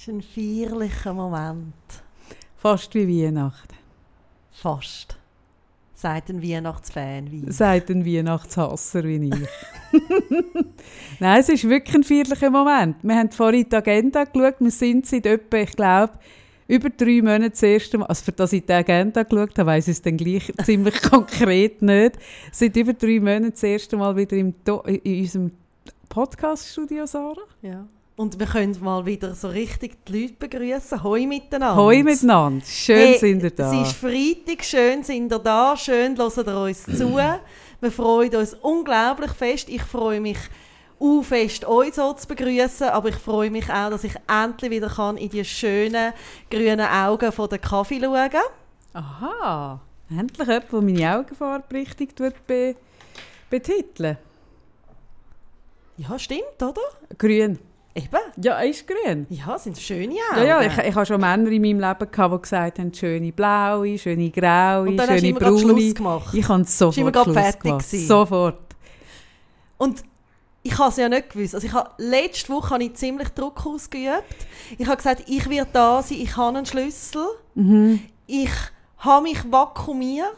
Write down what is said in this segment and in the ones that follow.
ist ein feierlicher Moment. Fast wie Weihnachten. Fast. Sagt ein Weihnachtsfan wie ich. Sagt ein Weihnachtshasser wie ich. Nein, es ist wirklich ein feierlicher Moment. Wir haben vorhin die Agenda geschaut. Wir sind seit etwa, ich glaube, über drei Monaten das erste Mal, also für das ich die Agenda geschaut habe, weiss ich es dann gleich ziemlich konkret nicht, seit über drei Monaten das erste Mal wieder im in unserem Podcast-Studio, Sarah. Ja. Und wir können mal wieder so richtig die Leute begrüßen. Hoi miteinander. Hoi miteinander. Schön Hey, sind ihr da. Es ist Freitag, schön sind ihr da, schön hören ihr uns zu. Wir freuen uns unglaublich fest. Ich freue mich auch fest, euch so zu begrüßen, aber ich freue mich auch, dass ich endlich wieder kann in die schönen grünen Augen von der Kaffee schauen kann. Aha. Endlich jemand, der meine Augenfarbe richtig be betiteln. Ja, stimmt, oder? Grün. Eben. Ja, er ist grün. Ja, sind schöne Ja, Augen. ja, ich, ich habe schon Männer in meinem Leben gehabt, die gesagt haben, schöne blaue, schöne graue, Und dann hast du schöne braune. Schluss gemacht. Ich habe sofort immer Schluss fertig gemacht. gewesen. Sofort. Und ich habe es ja nicht gewusst. Also ich habe, letzte Woche habe ich ziemlich Druck ausgeübt. Ich habe gesagt, ich werde da sein, ich habe einen Schlüssel. Mhm. Ich habe mich vakuumiert.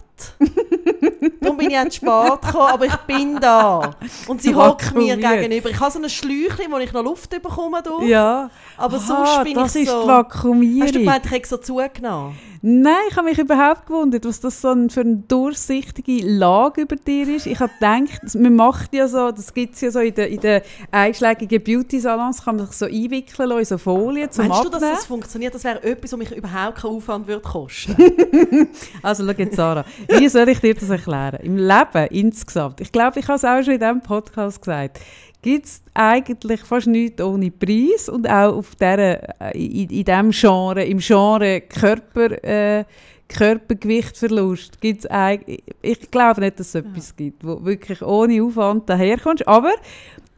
Darum bin ich jetzt spät gekommen, aber ich bin da. Und sie hockt mir gegenüber. Ich habe so ein Schläuchchen, wo ich noch Luft bekomme. Durch. Ja. Aber Aha, sonst bin das ich ist so... die Vakuumierung. Hast du gemeint, ich hätte so zugenommen? Nein, ich habe mich überhaupt gewundert, was das so ein, für eine durchsichtige Lage über dir ist. Ich habe gedacht, man macht ja so, das gibt es ja so in den in den einschlägigen Beauty-Salons, kann man sich so einwickeln lassen in so Folien zum Meinst du, dass Abnehmen. das funktioniert? Das wäre etwas, was mich überhaupt keinen Aufwand würde kosten Also schau jetzt, Sarah, wie soll ich dir das erklären? Im Leben insgesamt, ich glaube, ich habe es auch schon in diesem Podcast gesagt, gibt es eigentlich fast nichts ohne Preis und auch auf dieser, äh, in, in diesem Genre, im Genre Körper, äh, Körpergewichtverlust, gibt's eigentlich, ich glaube nicht, dass es etwas gibt, wo wirklich ohne Aufwand daherkommst, aber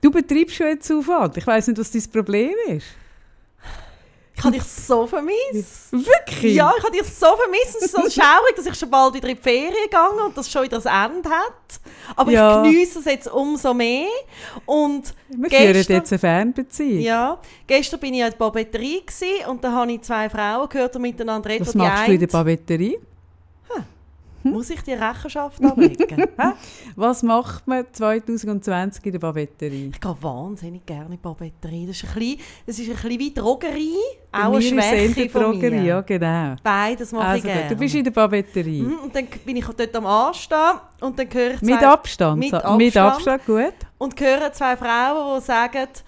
du betreibst schon jetzt Aufwand. Ich weiß nicht, was dein Problem ist. Ich habe dich so vermisst. Wirklich? Ja, ich habe dich so vermisst. Es ist so schaurig, dass ich schon bald wieder in die Ferien gegangen und das schon wieder das Ende hat. Aber Ja. ich genieße es jetzt umso mehr. Und Wir führen gestern, jetzt eine Fernbeziehung. ja, gestern bin ich ja in der gewesen und da habe ich zwei Frauen gehört, die miteinander reden. Was Und machst du in der eine- Papeterie? Muss ich die Rechenschaft ablegen? Was macht man 2020 in der Papeterie? ich gehe wahnsinnig gerne in die Papeterie. Das ist ein bisschen, das ist ein bisschen wie Drogerie, auch eine Schwäche von Drogerie, mir. ja genau. Beides mache Also ich gerne. du bist in der Papeterie. Mhm, Und dann bin ich dort am Anstehen und dann höre ich zwei, Mit Abstand. Mit Abstand. Mit Abstand, gut. und höre zwei Frauen, die sagen, «Jetzt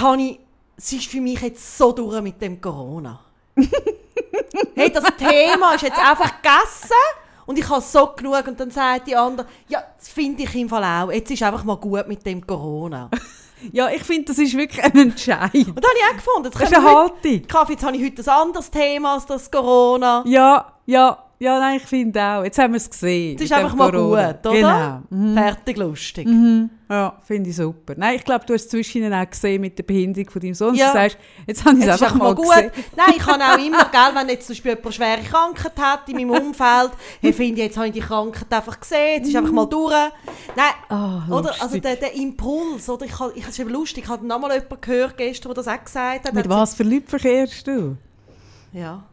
habe ich, es ist für mich jetzt so durch mit dem Corona. hey, das Thema ist jetzt einfach gegessen und ich habe so genug. Und dann sagt die andere, ja, das finde ich im Fall auch. Jetzt ist einfach mal gut mit dem Corona. Und Ja, ich finde, das ist wirklich ein Entscheid. da habe ich auch gefunden, jetzt Das ist eine heute, Haltung. Kaffee, jetzt habe ich heute ein anderes Thema als das Corona. Ja, ja, ja, nein, ich finde auch. Jetzt haben wir es gesehen. Es ist einfach mal Corona. gut, oder? Genau. Mhm. Fertig, lustig. Mhm. Ja, finde ich super. Nein, ich glaube, du hast es zwischen auch gesehen mit der Behinderung von deinem Sohn. Ja. Du sagst, jetzt habe ich es einfach mal gut. gesehen. Nein, ich habe auch immer, gell, wenn jetzt zum Beispiel jemand schwere Krankheit hat in meinem Umfeld, hey, finde ich, jetzt habe ich die Krankheit einfach gesehen, jetzt ist einfach mal durch. Nein, Ah, oder? Also der, der Impuls, oder? Ich, ich, es ist lustig, ich habe noch mal jemanden gehört gestern, der das auch gesagt hat. Mit was für Leuten verkehrst du? Ja.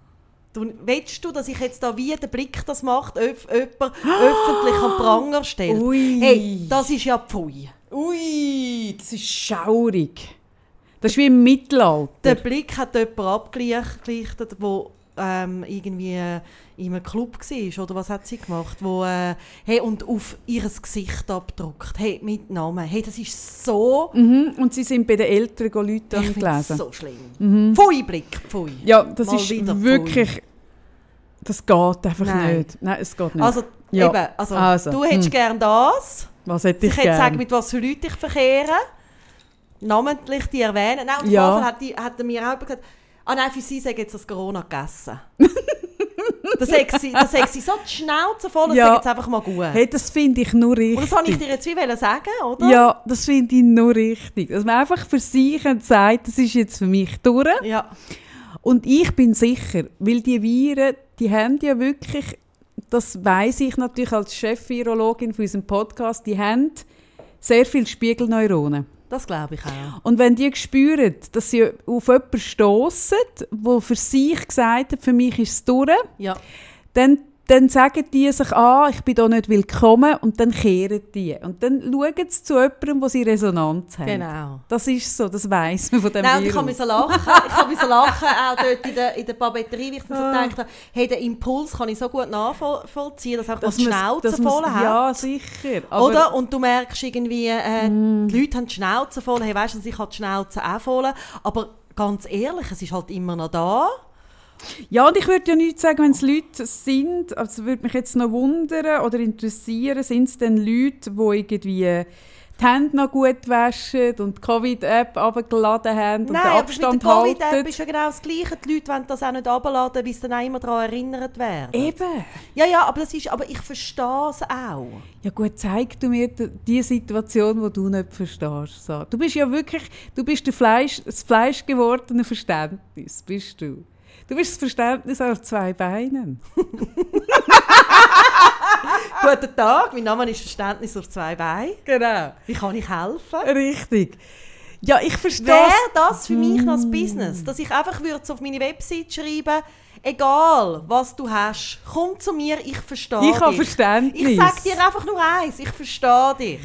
Du, willst du, dass ich jetzt da wie der Blick das macht, öf, jemand öffentlich am Pranger stellt? Ui. Hey, das ist ja Pfui. Ui, das ist schaurig. Das ist wie im Mittelalter. Der Blick hat jemand abgelichtet, der ähm, irgendwie in einem Club war. Oder was hat sie gemacht? Wo, äh, hey, und auf ihr Gesicht abgedruckt. Hey, mit Namen. Hey, das ist so... Mhm. Und sie sind bei den älteren Leuten Ich finde es gelesen. so schlimm. Pfui, Blick, pfui. Ja, das Mal ist wieder pfui. wirklich. Das geht einfach Nein. nicht. Nein, es geht nicht. Also, Ja. eben, also, Also, du hättest hm. gern das. Was hätte Ich ich hätte sagen, mit was für Leuten ich verkehre. Namentlich die erwähnen. Nein, und Ja. hat, die, hat er mir auch gesagt, ah nein, für sie sei jetzt das Corona gegessen. das sagt sie, das sagt sie so die Schnauze voll, das Ja. jetzt einfach mal gut. Hey, das finde ich nur richtig. Und das wollte ich dir jetzt wie sagen, oder? Ja, das finde ich nur richtig. Dass man einfach für sich sagt, das ist jetzt für mich durch. Ja. Und ich bin sicher, weil die Viren, die haben ja wirklich, das weiß ich natürlich als Chef-Virologin von unserem Podcast, die haben sehr viele Spiegelneuronen. Das glaube ich auch. Und wenn die spüren, dass sie auf jemanden stossen, der für sich gesagt hat, für mich ist es durch, Ja. dann, dann sagen die sich, ah, ich bin hier nicht willkommen und dann kehren die. Und dann schauen sie zu jemandem, wo sie Resonanz haben. Genau. Das ist so, das weiss man von dem Nein, und ich Virus. habe so lachen. Ich habe so lachen, auch dort in der, in der Papeterie, wie ich dann so Ah. gedacht habe, hey, den Impuls kann ich so gut nachvollziehen, dass Dass das man's- Schnauze voll hat. Ja, sicher. Oder? Und du merkst irgendwie, äh, Mm. die Leute haben die Schnauze voll. Hey, weißt du, ich habe die Schnauze auch voll. Aber ganz ehrlich, es ist halt immer noch da. Ja, und ich würde ja nicht sagen, wenn es Leute sind, also würde mich jetzt noch wundern oder interessieren, sind es denn Leute, die irgendwie die Hände noch gut waschen und die Covid-App abgeladen haben und Nein, den aber mit Abstand der Covid-App halten? ist ja genau das Gleiche. Die Leute wollen das auch nicht abladen, bis sie dann immer daran erinnert werden. Eben. Ja, ja, aber, das ist, aber ich verstehe es auch. Ja gut, zeig du mir die Situation, die du nicht verstehst. So. Du bist ja wirklich, du bist der Fleisch, das fleischgewordene Verständnis, bist du. Du bist das Verständnis auf zwei Beinen. Guten Tag, mein Name ist Verständnis auf zwei Beinen. Genau. Wie kann ich helfen? Richtig. Ja, ich verstehe Wäre das für mich noch das Business? Dass ich einfach würde auf meine Website schreiben, egal was du hast, komm zu mir, ich verstehe Ich dich. habe Verständnis. Ich sage dir einfach nur eins, ich verstehe dich.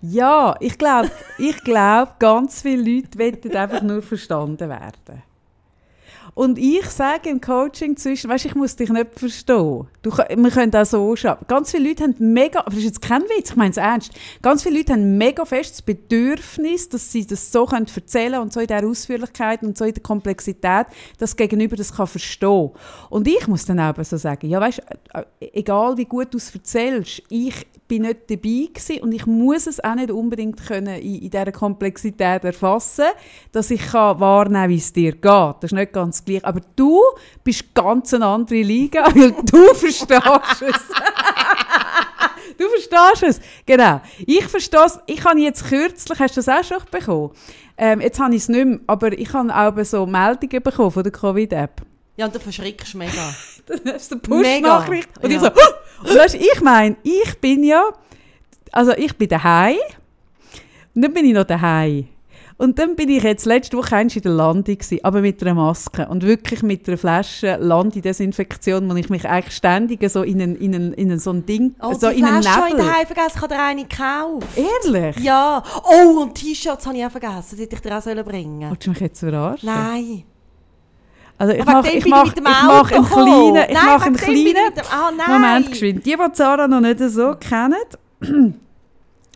Ja, ich glaube, ich glaub, ganz viele Leute wollen einfach nur verstanden werden. Und ich sage im Coaching zwischen, weißt, ich muss dich nicht verstehen. Du, wir können auch so schauen. Ganz viele Leute haben mega, aber das ist jetzt kein Witz, ich meine es ernst. Ganz viele Leute haben mega festes Bedürfnis, dass sie das so können erzählen und so in der Ausführlichkeit und so in der Komplexität, dass das Gegenüber das kann verstehen. Und ich muss dann auch so sagen, ja, weißt, äh, egal wie gut du es erzählst, ich bin nicht dabei gewesen und ich muss es auch nicht unbedingt können in, in dieser Komplexität erfassen, dass ich kann wahrnehmen wie es dir geht. Das ist nicht ganz gleich. Aber du bist ganz eine andere Liga, weil du verstehst es. du verstehst es. Genau. Ich verstehe es. Ich habe jetzt kürzlich, hast du das auch schon bekommen? Ähm, jetzt habe ich es nicht mehr, aber ich habe auch so Meldungen bekommen von der Covid-App. Ja, und du verschrickst mega. Das ist eine Push-Nachricht. Und ich ja. so, «Oh!» Und weißt, ich meine, ich bin ja, also ich bin daheim und dann bin ich noch daheim. Und dann bin ich jetzt letzte Woche in der Landi gewesen, aber mit einer Maske und wirklich mit einer Flasche Landi-Desinfektion, wo ich mich eigentlich ständig so in, einen, in, einen, in einen, so ein Ding, Oh, so die in einen Flasche habe ich Nebel. daheim vergessen, ich habe dir eine gekauft. Ehrlich? Ja. Oh, und T-Shirts habe ich auch vergessen, die hätte ich dir auch sollen bringen Willst du mich jetzt verarschen? Nein. Also ich mache ich mach, ich ich mit dem mach einen kleinen, ich Nein, mache einen kleinen nein. Moment geschwind. Die, die Zara noch nicht so kennen,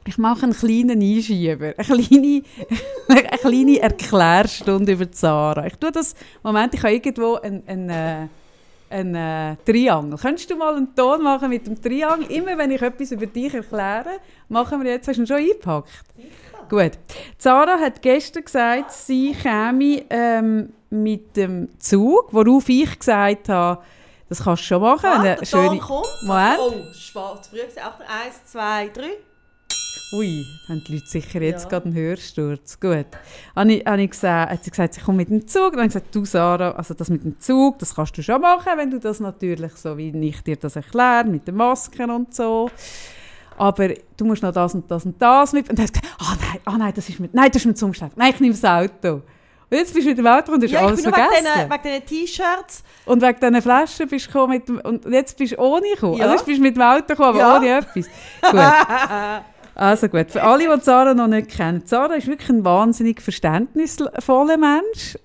ich mache einen kleinen Einschieber, eine kleine, eine kleine Erklärstunde über Zara. Ich tue das, Moment, ich habe irgendwo ein, ein, äh, ein äh, Triangel. Könntest du mal einen Ton machen mit dem Triangel? Immer wenn ich etwas über dich erkläre, machen wir jetzt, hast du ihn schon eingepackt? Gut. Zara hat gestern gesagt, sie käme ähm, mit dem Zug, worauf ich gesagt habe, das kannst du schon machen. Ah, eine schöne- kommt. Moment. Oh, schwarz früh. Achtung, eins, zwei, drei. Ui, haben die Leute sicher jetzt Ja. gerade einen Hörsturz. Gut. Habe ich, habe ich gesagt, hat sie gesagt, sie kommt mit dem Zug. Dann habe ich gesagt, du Sarah, also das mit dem Zug, das kannst du schon machen, wenn du das natürlich so, wie ich dir das erkläre, mit den Masken und so. Aber du musst noch das und das und das mit. Und dann hat sie gesagt, ah nein, ah nein, das ist mit, nein, das ist mit Umschlag. Nein, ich nehme das Auto. Jetzt bist du mit dem Auto und hast Ja, ich alles bin nur wegen vergessen. wegen diesen T-Shirts. Und wegen diesen Flaschen bist du gekommen mit dem, und jetzt bist du ohne gekommen. Ja. Also jetzt bist du mit dem Auto gekommen, aber Ja. ohne etwas. Gut. Also gut, für alle, die Zara noch nicht kennen. Zara ist wirklich ein wahnsinnig verständnisvoller Mensch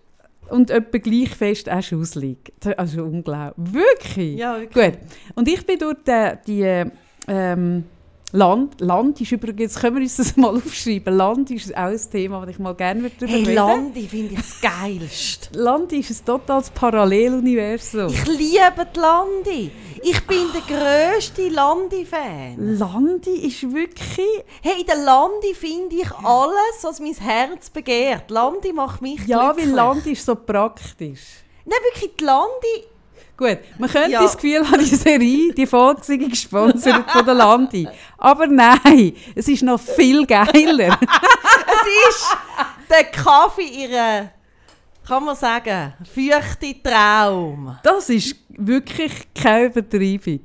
und etwa gleich fest auch schusselig. Also unglaublich. Wirklich? Ja, wirklich. Gut. Und ich bin durch die, die ähm, Land, Land ist übrigens, können wir uns das mal aufschreiben, Land ist auch ein Thema, das ich mal gerne darüber Hey, reden finde ich das geilste. Land ist ein totales Paralleluniversum. Ich liebe die Landi. Ich bin der grösste Landi-Fan. Landi ist wirklich. Hey, in der Landi finde ich alles, was mein Herz begehrt. Landi macht mich Ja, weil glücklich. Landi ist so praktisch. Nein, wirklich, die Landi... Gut, man könnte Ja. das Gefühl haben, die Serie, die Folge sei gesponsert von der Landi. Aber nein, es ist noch viel geiler. Es ist der Kaffee ihrer, kann man sagen, feuchte Traum. Das ist wirklich keine Übertreibung.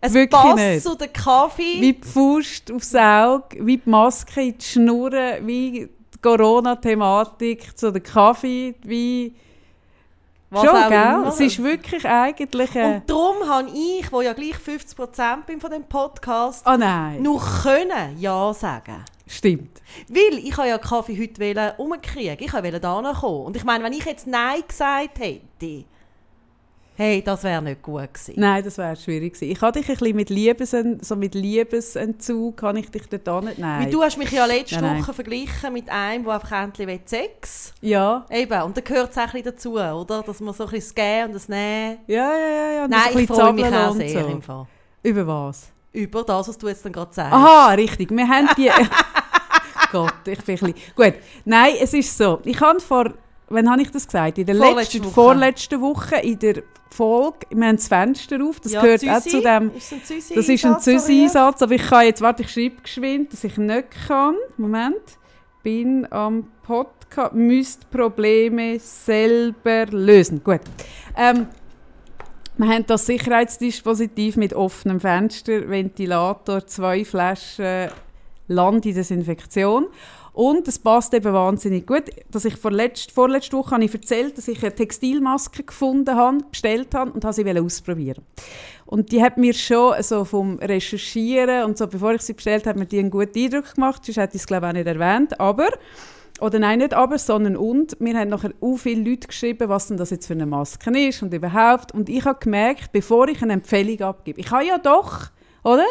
Es Wirklich passt nicht. zu der Kaffee. Wie die Faust aufs Auge, wie die Maske in die Schnurren, wie die Corona-Thematik, zu der Kaffee, wie Was Schon, auch gell? immer. Es ist wirklich eigentlich... Äh, Und darum habe ich, wo ja gleich 50% bin von dem Podcast, oh nein, nur können Ja sagen. stimmt. Weil ich habe ja Kaffee heute umkriegen. Ich wollte da kommen. Und ich meine, wenn ich jetzt Nein gesagt hätte, hey, das wäre nicht gut gewesen. Nein, das wäre schwierig gewesen. Ich hatte dich ein bisschen mit, Liebes, so mit Liebesentzug, kann ich dich dort nicht... Nein. Weil du hast mich ja letzte Nein, nein. Woche verglichen mit einem, der einfach endlich will Sex Ja, Eben, und da gehört es auch ein bisschen dazu, oder? Dass man so ein bisschen das Gehen und das Nehmen... ja, ja, ja. ja. und Nein, ein ich freue mich auch sehr so. im Fall. Über was? Über das, was du jetzt dann gerade sagst. Aha, richtig. Wir haben die... Gott, ich bin ein bisschen... Gut, nein, es ist so. Ich habe vor... Wann habe ich das gesagt? In der Vorletzte letzten, Woche. vorletzten Woche in der Folge, wir haben das Fenster auf, das Ja, gehört Züsi? auch zu dem... Ist ein Züsi Das ist ein Züsi-Einsatz, aber ich kann jetzt, warte, ich schreibe geschwind, dass ich nicht kann. Moment. Bin am Podcast, müsst Probleme selber lösen. Gut. Ähm, wir haben das Sicherheitsdispositiv mit offenem Fenster, Ventilator, zwei Flaschen Landedesinfektion. Und es passt eben wahnsinnig gut, dass ich vorletzt, vorletzte Woche habe ich erzählt, dass ich eine Textilmaske gefunden habe, bestellt habe und habe sie ausprobieren. Und die hat mir schon also vom Recherchieren und so, bevor ich sie bestellt habe, mir die einen guten Eindruck gemacht. Sonst hätte ich es glaube ich auch nicht erwähnt. Aber, oder nein, nicht aber, sondern und, mir haben nachher auch viele Leute geschrieben, was denn das jetzt für eine Maske ist und überhaupt. Und ich habe gemerkt, bevor ich eine Empfehlung abgebe, ich habe ja doch, oder?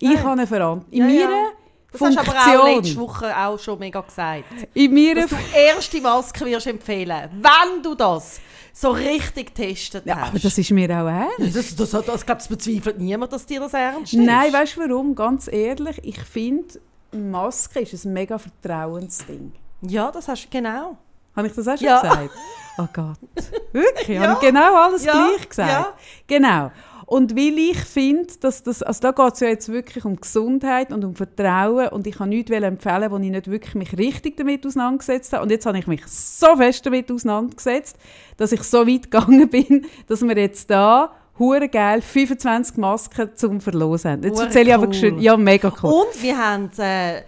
Ich Ja. habe eine Verantwortung. In Ja, ja. Das hast du aber auch Funktion. letzte Woche auch schon mega gesagt. in meiner Dass du erste Maske wirst empfehlen, wenn du das so richtig getestet ja, hast. aber das ist mir auch ernst. das, das, das, das, das bezweifelt niemand, dass dir das ernst ist. Nein, weißt du warum? Ganz ehrlich, ich finde, Maske ist ein mega Vertrauensding. Ja, das hast du genau. Habe ich das auch schon Ja. gesagt? Oh Gott. Wirklich? Ja. Habe ich genau alles Ja. gleich gesagt? Ja. Genau. Und weil ich finde, dass das, also da geht es ja jetzt wirklich um Gesundheit und um Vertrauen und ich kann nichts empfehlen, wo ich nicht wirklich mich richtig damit auseinandergesetzt habe. Und jetzt habe ich mich so fest damit auseinandergesetzt, dass ich so weit gegangen bin, dass wir jetzt da hure geil 25 Masken zum Verlosen haben. Jetzt erzähle ich aber cool. Ja, mega cool. Und wir haben äh,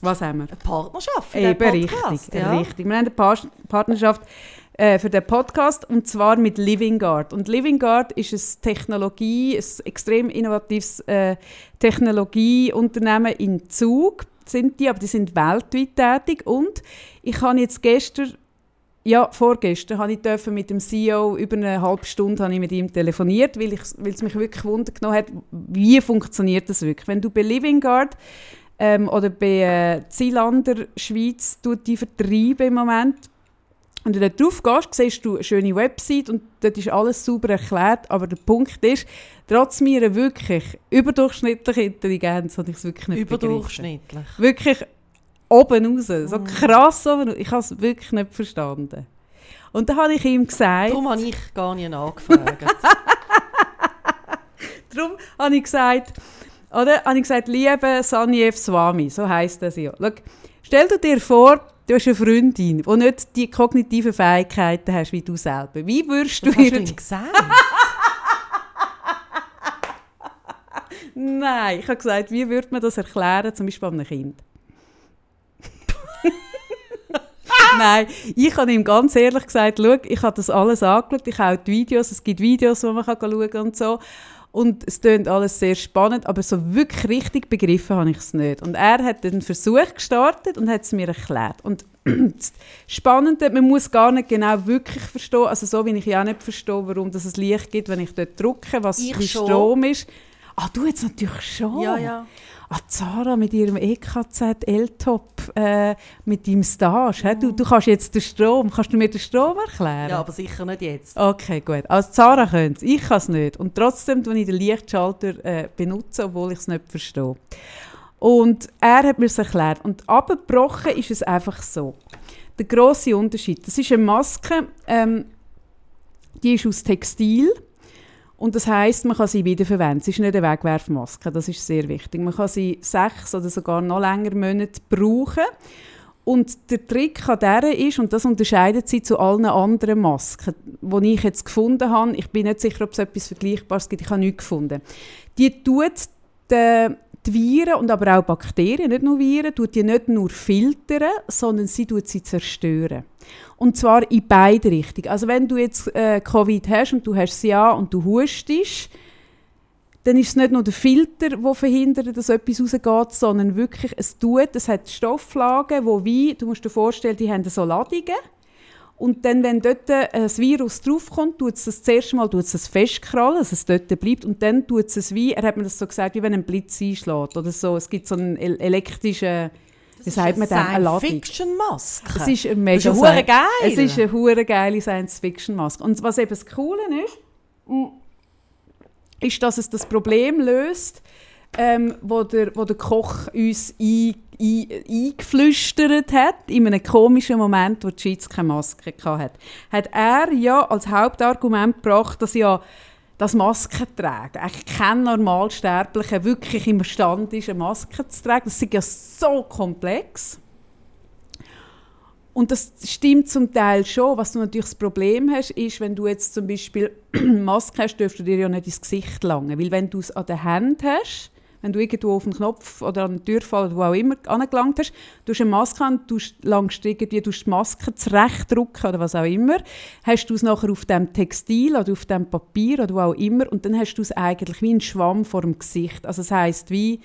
Was haben wir? eine Partnerschaft Eben den richtig, Podcast. ja. richtig. Wir haben eine Par Partnerschaft äh, für den Podcast und zwar mit Living Guard. Und Living Guard ist ein Technologie, ein extrem innovatives äh, Technologieunternehmen in Zug sind die, aber die sind weltweit tätig und ich habe jetzt gestern ja, vorgestern habe ich dürfen mit dem CEO über eine halbe Stunde habe ich mit ihm telefoniert, weil, ich, weil es mich wirklich wundern genommen hat, wie funktioniert das wirklich. Wenn du bei Living Guard ähm, oder bei äh, Zielander Schweiz tut die vertreiben im Moment und du dort drauf gehst, siehst du eine schöne Website und dort ist alles sauber erklärt, aber der Punkt ist, trotz meiner wirklich überdurchschnittlichen Intelligenz habe ich es wirklich nicht begriffen. Überdurchschnittlich. Wirklich oben raus, so Mm. krass oben raus. Ich habe es wirklich nicht verstanden. Und dann habe ich ihm gesagt, Darum habe ich gar nicht nachgefragt. darum habe ich gesagt, oder, habe ich gesagt, liebe Sanjeev Swami, so heisst das ja. Schau, stell dir vor, du hast eine Freundin, die nicht die kognitiven Fähigkeiten hast wie du selber. Wie würdest du ihr... gesagt. Nein, ich habe gesagt, wie würde man das erklären, zum Beispiel einem Kind? Nein, ich habe ihm ganz ehrlich gesagt, schau, ich habe das alles angeschaut, ich habe auch die Videos, es gibt Videos, wo man kann schauen kann und so. Und es klingt alles sehr spannend, aber so wirklich richtig begriffen habe ich es nicht. Und er hat einen Versuch gestartet und hat es mir erklärt. Und das Spannende, man muss gar nicht genau wirklich verstehen, also so wie ich ja auch nicht verstehe, warum das ein Licht gibt, wenn ich dort drücke, was. Strom ist. Ah, du jetzt natürlich schon. ja, ja. Ah, Zara mit ihrem EKZ L-Top, äh, mit deinem Stage. hä? Du, du kannst jetzt den Strom, kannst du mir den Strom erklären? Ja, aber sicher nicht jetzt. Okay, gut. Also Zara könnte es, ich kann es nicht. Und trotzdem benutze ich den Lichtschalter, äh, benutzen, obwohl ich es nicht verstehe. Und er hat mir es erklärt. Und abgebrochen ist es einfach so. Der grosse Unterschied, das ist eine Maske, ähm, die ist aus Textil. Und das heißt, man kann sie wiederverwenden. Es ist nicht eine Wegwerfmaske, das ist sehr wichtig. Man kann sie sechs oder sogar noch länger Monate brauchen. Und der Trick an dieser ist, und das unterscheidet sie zu allen anderen Masken, die ich jetzt gefunden habe, ich bin nicht sicher, ob es etwas Vergleichbares gibt, ich habe nichts gefunden. Die tut den die Viren und aber auch Bakterien, nicht nur Viren, tut die nicht nur filtern, sondern sie tut sie zerstören. Und zwar in beide Richtungen. Also wenn du jetzt äh, Covid hast und du hast es ja und du hustest, dann ist es nicht nur der Filter, der verhindert, dass etwas rausgeht, sondern wirklich, es tut, es hat Stofflagen, wo wie, du musst dir vorstellen, die haben so Ladungen. Und dann, wenn dort ein Virus draufkommt, tut es das zuerst mal tut es das festkrallen, dass es dort bleibt. Und dann tut es wie, er hat mir das so gesagt, wie wenn ein Blitz einschlägt oder so. Es gibt so einen elektrischen, wie sagt man das? Eine Science-Fiction-Maske. Es ist eine mega das ist eine geil. Es ist eine hure geile Science-Fiction-Maske. Und was eben das Coole ist, ist, dass es das Problem löst, ähm, wo, der, wo der Koch uns ein, ein, eingeflüstert hat, in einem komischen Moment, wo die Schweiz keine Maske hatte. Hat er ja als Hauptargument gebracht, dass ja das Masken tragen. Eigentlich kein Normalsterblicher wirklich imstande ist, eine Maske zu tragen. Das ist ja so komplex. Und das stimmt zum Teil schon. Was du natürlich das Problem hast, ist, wenn du jetzt zum Beispiel Maske hast, dürfst du dir ja nicht ins Gesicht langen. Weil wenn du es an der Hand hast, wenn du irgendwo auf den Knopf oder an den Türfall oder wo auch immer angelangt hast, du hast eine Maske an, du langst irgendwie, du die Maske zurechtdrücken oder was auch immer, hast du es nachher auf dem Textil oder auf dem Papier oder wo auch immer und dann hast du es eigentlich wie ein Schwamm vor dem Gesicht. Also das heisst, wie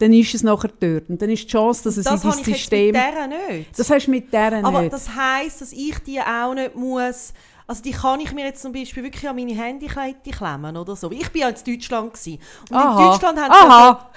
dann ist es nachher dort. Und dann ist die Chance, dass es das in dein System... Das habe ich mit nicht. Das hast du mit dieser nicht. Aber das heisst, dass ich die auch nicht muss... Also die kann ich mir jetzt zum Beispiel wirklich an meine Handykette klemmen oder so. Ich war ja in Deutschland. Gewesen. Und Aha. in Deutschland haben sie, ja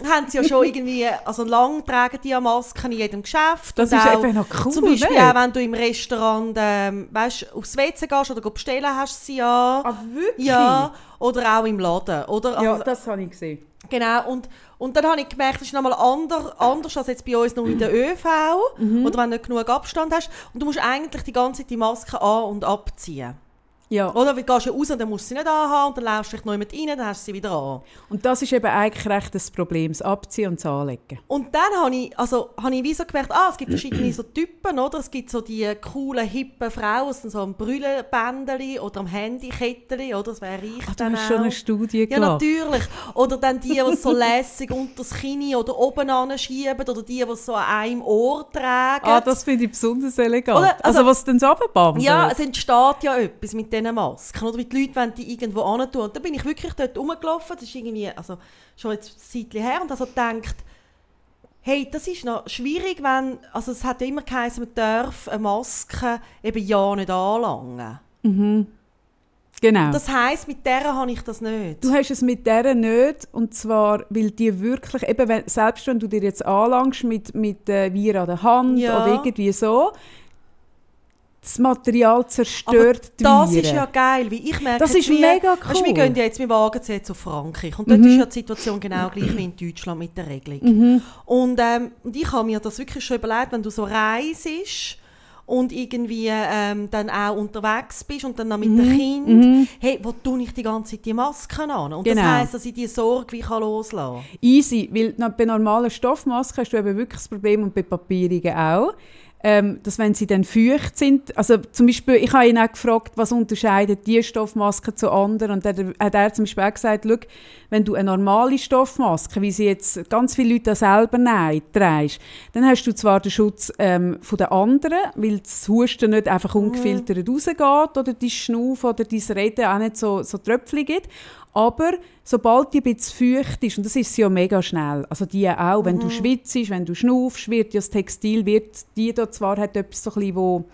schon, haben sie ja schon irgendwie... Also lang tragen die ja Masken in jedem Geschäft. Das und ist auch, einfach noch cool, Zum Beispiel nicht? auch, wenn du im Restaurant ähm, weißt, aufs WC gehst oder bestellen, hast du sie ja. Ah, wirklich? Ja, oder auch im Laden. Oder? Ja, Also- das habe ich gesehen. Genau, und, und dann habe ich gemerkt, das ist nochmal ander, anders als jetzt bei uns noch in der ÖV Mhm. oder wenn du nicht genug Abstand hast. Und du musst eigentlich die ganze Zeit die Maske an- und abziehen. Ja. Oder? Du gehst ja raus und dann musst du sie nicht anhaben und dann läufst du dich neu mit rein, dann hast du sie wieder an. Und das ist eben eigentlich recht das Problem, das Abziehen und das Anlegen. Und dann habe ich, also, habe ich wie so gemerkt, ah, es gibt verschiedene so Typen, oder? Es gibt so die coolen, hippen Frauen, die so am Brüllenbändeli oder am Handyketteli, oder? Das wäre ich Ach, du dann hast auch. schon eine Studie Ja, gemacht. natürlich. Oder dann die, die so lässig unter das Kinn oder oben anschieben. Oder die, die so an einem Ohr tragen. Ah, das finde ich besonders elegant. Oder? also, Also- was dann so runterbammt. ja, es entsteht ja etwas mit diesen Masken. Oder wie die Leute, wenn die irgendwo hin tun. Und dann bin ich wirklich dort rumgelaufen. Das ist irgendwie, also schon jetzt ein Zeitchen her. Und also gedacht, hey, das ist noch schwierig, wenn, also es hat ja immer geheißen, man darf eine Maske eben ja nicht anlangen. genau. Das heisst, mit der habe ich das nicht. Du hast es mit der nicht, und zwar, weil die wirklich, eben wenn, selbst wenn du dir jetzt anlangst mit, mit äh, Viren an der Hand Ja. oder irgendwie so, das Material zerstört die das Viren. ist ja geil, weil ich merke Das ist wie, mega wir cool. Mhm. gehen ja jetzt, wir wagen es jetzt auf Frankreich und dort ist ja die Situation genau gleich wie in Deutschland mit der Regelung. Und, ähm, ich habe mir das wirklich schon überlegt, wenn du so reisest und irgendwie ähm, dann auch unterwegs bist und dann noch mit Mhm. dem Kind, hey, wo tue ich die ganze Zeit die Masken an? Und Genau. das heisst, dass ich die Sorge wie kann loslassen kann. Easy, weil bei normalen Stoffmasken hast du eben wirklich das Problem und bei papierigen auch, ähm, dass wenn sie dann feucht sind, also zum Beispiel, ich habe ihn auch gefragt, was unterscheidet die Stoffmaske zu anderen? Und dann hat er zum Beispiel auch gesagt, schau, wenn du eine normale Stoffmaske, wie sie jetzt ganz viele Leute selber nehmen, trägst, dann hast du zwar den Schutz ähm, von den anderen, weil das Husten nicht einfach ungefiltert rausgeht oder dein Schnuff oder dein Reden auch nicht so, so Tröpfchen gibt, aber sobald die ein bisschen feucht ist, und das ist sie ja mega schnell, also die auch, wenn du schwitzt, wenn du schnaufst, wird ja das Textil, wird, die da zwar hat etwas so ein bisschen, wo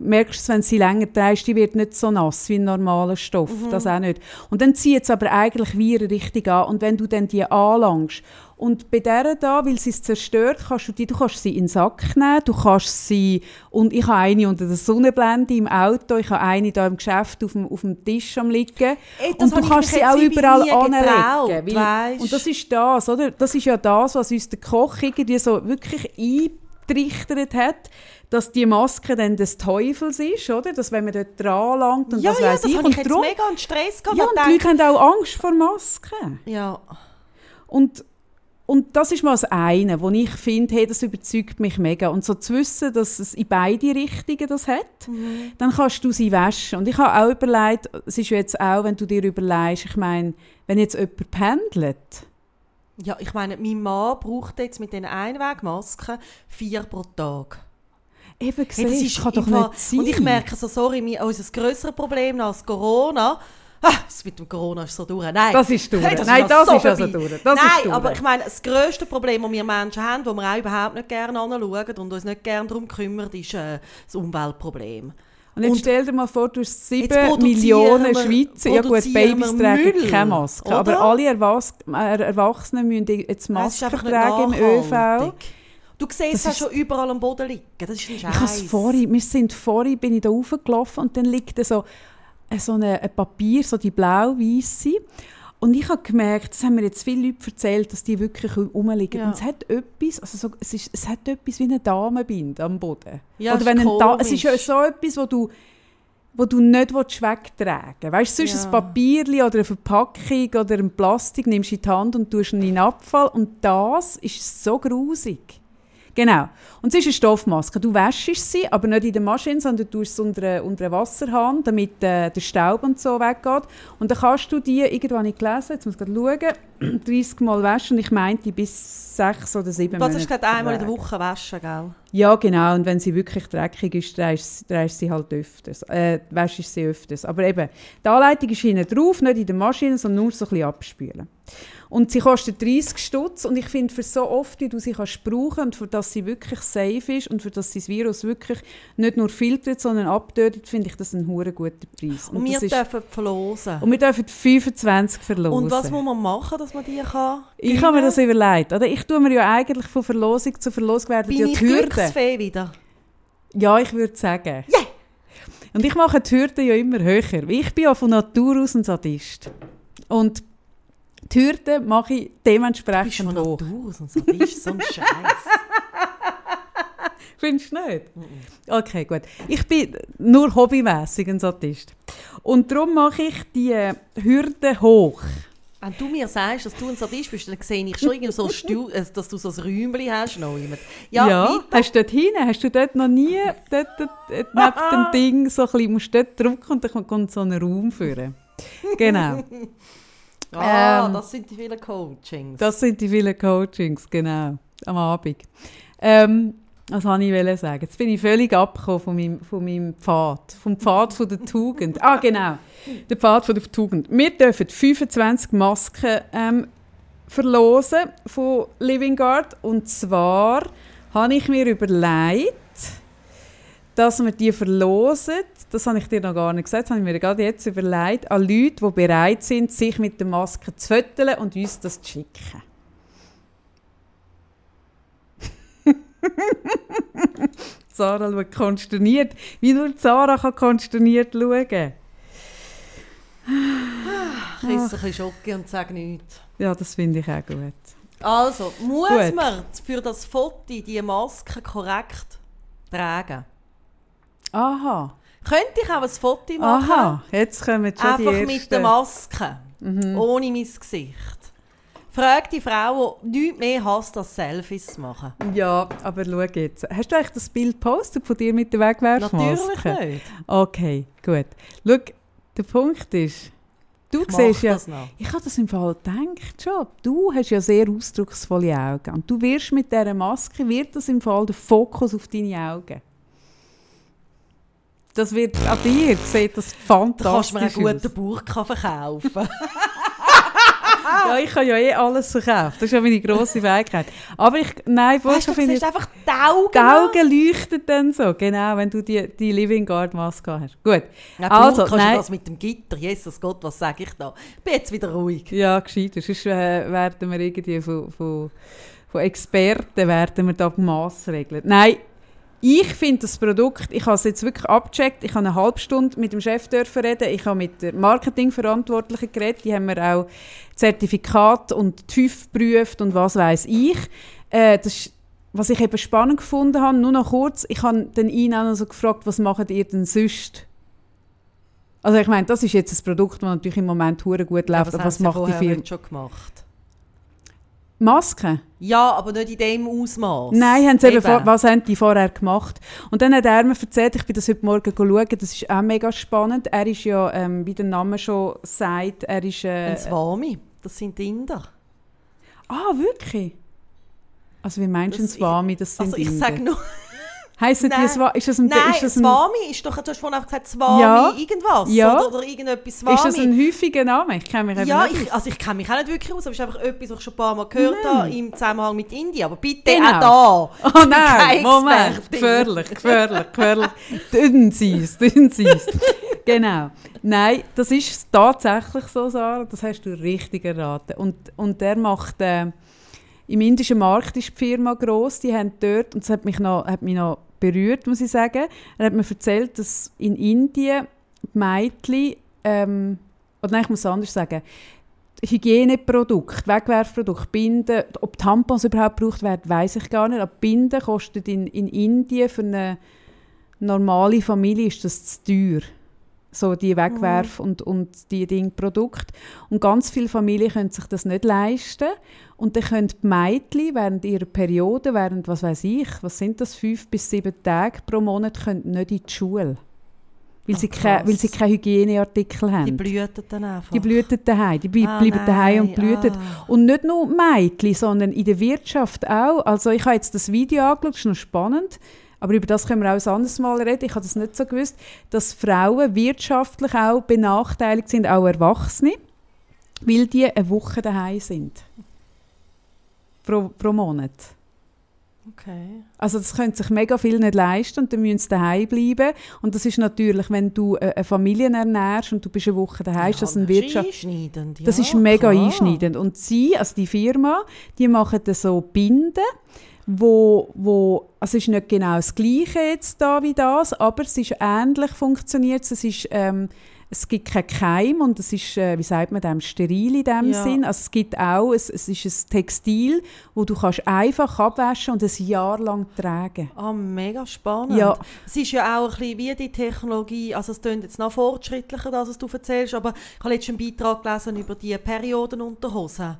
merkst du, wenn sie länger trägst, die wird nicht so nass wie ein normaler Stoff, das auch nicht. Und dann zieht es aber eigentlich Viren richtig an. Und wenn du dann die anlangst und bei der da, weil sie es zerstört, kannst du die, du kannst sie in den Sack nehmen, du kannst sie, und ich habe eine unter der Sonnenblende im Auto, ich habe eine da im Geschäft auf dem, auf dem Tisch am liegen Ey, das und du kannst sie auch überall anlegen. weil-. Und das ist das, oder? Das ist ja das, was uns der Koch irgendwie so wirklich eintrichtert hat, dass die Maske dann des Teufels ist, oder? Dass wenn man dort dran langt und Ja, was ja, weiss das ich. jetzt drum- mega einen Stress gehabt. ja, und die Leute haben auch Angst vor Masken. ja. Und, und das ist mal das eine, wo ich finde, hey, das überzeugt mich mega. Und so zu wissen, dass es in beide Richtungen das hat, Mhm. dann kannst du sie waschen. Und ich habe auch überlegt, es ist jetzt auch, wenn du dir überlegst, ich meine, wenn jetzt jemand pendelt, Ja, ich meine, mein Mann braucht jetzt mit den Einwegmasken vier pro Tag. Eben Hey, das gesehen, ist kann doch Fall- nicht sein. Und ich merke so, sorry, mein, unser grösseres Problem als Corona, ah, das mit dem Corona ist so durch. Nein, Das ist durch. Hey, Nein, noch das so ist also durch. Das Nein, ist durch. aber ich meine, das grösste Problem, das wir Menschen haben, wo wir auch überhaupt nicht gerne anschauen und uns nicht gerne darum kümmern, ist äh, das Umweltproblem. Und jetzt Und- stell dir mal vor, du hast Jetzt 7 produzieren Millionen Schweizer. Ja gut, Babys tragen Müll, keine Maske. oder? Aber alle Erwas Erwachsenen müssen jetzt ist Masken tragen im ÖV. Du siehst Das ist- schon überall am Boden liegen. Das ist ein Ich habe Scheiß. vorhin, wir sind vorhin, bin ich da raufgelaufen und dann liegt da so, so eine, ein Papier, so die blau-weisse. Und ich habe gemerkt, das haben mir jetzt viele Leute erzählt, dass die wirklich rumliegen. Ja. Und es hat etwas, also so, es, ist, es hat etwas wie eine Damenbind am Boden. Ja, Oder wenn ein da es ist so etwas, wo du wo du nicht wegtragen willst. Weißt du, sonst Ja. ein Papierli oder eine Verpackung oder ein Plastik nimmst du in die Hand und tust ihn in den Abfall. Und das ist so grusig. Genau. Und es ist eine Stoffmaske. Du wäschst sie, aber nicht in der Maschine, sondern du tust es unter, unter einen Wasserhahn, damit äh, der Staub und so weggeht. Und dann kannst du die, irgendwann ich gelesen, jetzt muss ich schauen, 30 Mal waschen und ich meinte bis sechs oder sieben Monate. ist gerade einmal in der. Woche waschen, gell? Ja, genau. Und wenn sie wirklich dreckig ist, drehst du sie halt öfters. Äh, wäschst sie öfters. Aber eben, die Anleitung ist hinten drauf, nicht in der Maschine, sondern nur so ein bisschen abspülen. Und sie kostet 30 Stutz und ich finde, für so oft, wie du sie kannst brauchen und für das sie wirklich safe ist und für das sie das Virus wirklich nicht nur filtert, sondern abtötet, finde ich das ein hure guter Preis. Und, wir das ist, dürfen verlosen. und wir dürfen 25 verlosen. Und was muss man machen, dass man die kann? ich habe mir gewinnen? das überlegt. Oder? Ich tue mir ja eigentlich von Verlosung zu Verlosung werden Bin ja ich die Hürden. Wieder? Ja, ich würde sagen. Und ich mache die Hürden ja immer höher. Ich bin ja von Natur aus ein Sadist. Und die Hürden mache ich Bist du dementsprechend von hoch. Aus und so, das ist so ein Scheiß. Findest du nicht? Okay, gut. Ich bin nur hobbymäßig ein Sadist. Und darum mache ich die Hürden hoch. Wenn du mir sagst, dass du ein Sadist bist, dann sehe ich schon irgendwie so ein Stu äh, dass du so ein Räumchen hast. Noch jemand. Ja, Ja, weiter. hast du dort hin? Hast du dort noch nie dort, dort, dort, neben dem Ding so ein bisschen, musst du dort drücken und dann kommt so ein Raum führen. Genau. Ah, ähm, das sind die vielen Coachings. Das sind die vielen Coachings, genau, am Abend. Ähm, was wollte ich sagen? Jetzt bin ich völlig abgekommen von meinem, von meinem Pfad, vom Pfad von der Tugend. Ah, genau, der Pfad von der Tugend. Wir dürfen 25 Masken ähm, verlosen von Living Guard. Und zwar habe ich mir überlegt, dass wir die verlosen, das habe ich dir noch gar nicht gesagt, das habe ich mir gerade jetzt überlegt, an Leute, die bereit sind, sich mit der Maske zu föteln und uns das zu schicken. Sarah schaut konsterniert, wie nur Sarah kann konsterniert schauen ich esse ein bisschen Schocke und sage nichts. Ja, das finde ich auch gut. Also, muss Gut. man für das Foto die Maske korrekt tragen? Aha, Könnte ich auch ein Foto machen? aha, jetzt kommen schon die Einfach ersten. mit der Maske. Ohne mein Gesicht. Frag die Frau, die nichts mehr hasst, als Selfies zu machen. Ja, aber schau jetzt. Hast du eigentlich das Bild gepostet von dir mit der Wegwerfmaske? Natürlich nicht. Okay, gut. Schau, der Punkt ist, du Ich siehst ja, das noch. ich habe das im Fall gedacht schon, du hast ja sehr ausdrucksvolle Augen und du wirst mit dieser Maske, wird das im Fall der Fokus auf deine Augen. Das wird an dir, sieht das Du kannst fantastisch mir einen guten aus. Burka verkaufen. Ja, ich kann ja eh alles verkaufen, das ist ja meine grosse Fähigkeit. Aber ich, nein, weißt du, du finde ich, einfach die Augen. die Augen leuchten dann so, genau, wenn du die, die Living Guard Maske hast. Gut, Ja, also, also, nein. das mit dem Gitter. Jesus Gott, was sage ich da? Bin jetzt wieder ruhig. Ja, gescheiter. Sonst äh, werden wir irgendwie von, von, von Experten werden wir da Massregeln. Nein, ich finde das Produkt, ich habe es jetzt wirklich abgecheckt, ich habe eine halbe Stunde mit dem Chef dürfen reden, ich habe mit der Marketingverantwortlichen geredet, die haben mir auch Zertifikat und TÜV geprüft und was weiß ich. Äh, das ist, was ich eben spannend gefunden habe, nur noch kurz, ich habe den ihn auch noch so gefragt, was macht ihr denn sonst? Also ich meine, das ist jetzt ein Produkt, das natürlich im Moment hure gut läuft, aber haben was sie macht die Firma? schon gemacht? Masken? Ja, aber nicht in dem Ausmaß. Nein, haben sie eben vor, was haben die vorher gemacht? Und dann hat er mir erzählt, ich bin das heute Morgen schauen, das ist auch mega spannend. Er ist ja, ähm, wie der Name schon sagt, er ist... Äh, Ein Swami, das sind Inder. Ah, wirklich? Also wie meinst du ein Swami, das sind Also ich Inder? sage nur... Die Nein. Swa ist das ein, Nein, ist das ein, Swami ist doch... Du hast vorhin einfach gesagt, Swami Ja. irgendwas. Ja. Oder, oder irgendetwas Swami. ist das ein häufiger Name? Ich kenne mich Ja, nicht ich, also ich kenne mich auch nicht wirklich aus, aber es ist einfach etwas, was ich schon ein paar Mal gehört habe im Zusammenhang mit Indien. Aber bitte Genau. auch da. Oh nein, Moment, gefährlich, gefährlich, gefährlich. Dünn sie es, dünn sie es. Genau. Nein, das ist tatsächlich so, Sarah, das hast du richtig erraten. Und, und der macht, äh, im indischen Markt ist die Firma gross, die haben dort, und das hat mich noch, hat mich noch berührt, muss ich sagen, er hat mir erzählt, dass in Indien die Mädchen, ähm, oder nein, ich muss anders sagen, Hygieneprodukte, Wegwerfprodukte, Binden, ob Tampons überhaupt gebraucht werden, weiß ich gar nicht. Aber Binden kostet in, in Indien für eine normale Familie ist das zu teuer. So die Wegwerf- und, und die Ding Produkte. Und ganz viele Familien können sich das nicht leisten. Und dann können die Mädchen während ihrer Periode, während, was weiß ich, was sind das, fünf bis sieben Tage pro Monat, können nicht in die Schule. Weil, Ach, sie, keine, weil sie keine Hygieneartikel haben. Die blühten dann einfach. Die blüten daheim, die Ah, bleiben daheim und nein, blüten. ah. Und nicht nur Mädchen, sondern in der Wirtschaft auch. Also ich habe jetzt das Video angeschaut, das ist noch spannend, aber über das können wir auch ein anderes Mal reden. Ich habe das nicht so gewusst, dass Frauen wirtschaftlich auch benachteiligt sind, auch Erwachsene, weil die eine Woche daheim sind. Pro, pro Monat. Okay. Also das können sich mega viel nicht leisten und dann müssen sie daheim bleiben. Und das ist natürlich, wenn du eine Familie ernährst und du bist eine Woche daheim, ist das ein Wirtschaft... einschneidend. Das ja, ist mega klar. einschneidend. Und sie, also die Firma, die machen so Binden, wo, wo also es ist nicht genau das Gleiche jetzt da wie das, aber es ist ähnlich funktioniert. Es ist ähm, es gibt keinen Keim und es ist, äh, wie sagt man dem, steril in dem Ja. Sinn. Also es gibt auch, es, es ist ein Textil, wo du kannst einfach abwaschen und ein Jahr lang tragen. Ah, mega spannend. Ja. Es ist ja auch ein bisschen wie die Technologie, also es klingt jetzt noch fortschrittlicher, was du erzählst, aber ich habe letztens einen Beitrag gelesen über die Periodenunterhosen.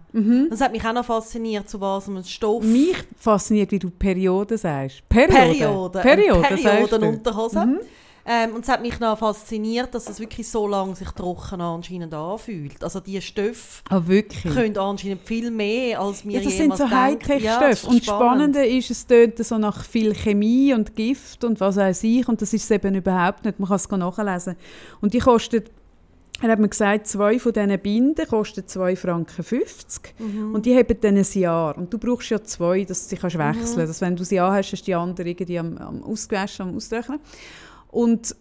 Das hat mich auch noch fasziniert, zu was ein Stoff... Mich fasziniert, wie du Periode sagst. Periode. Periode. Periode, eine sagst du. Periodenunterhose. Mhm. Ähm, und es hat mich noch fasziniert, dass es wirklich so lange sich trocken anscheinend anfühlt. Also die Stoffe Ah, wirklich? können anscheinend viel mehr, als wir Ja, das sind so. Hightech-Stoffe. Ja, das ist und das spannend. Spannende ist, es tönt so nach viel Chemie und Gift und was weiß ich. Und das ist es eben überhaupt nicht. Man kann es nachlesen. Und die kostet, er hat mir gesagt, zwei von diesen Binden kosten 2,50 Franken. Mhm. Und die haben dann ein Jahr. Und du brauchst ja zwei, dass du sie kannst Mhm. wechseln kannst. Dass wenn du sie anhast, hast die andere irgendwie am, am Ausgewaschen, am Austrocknen. Und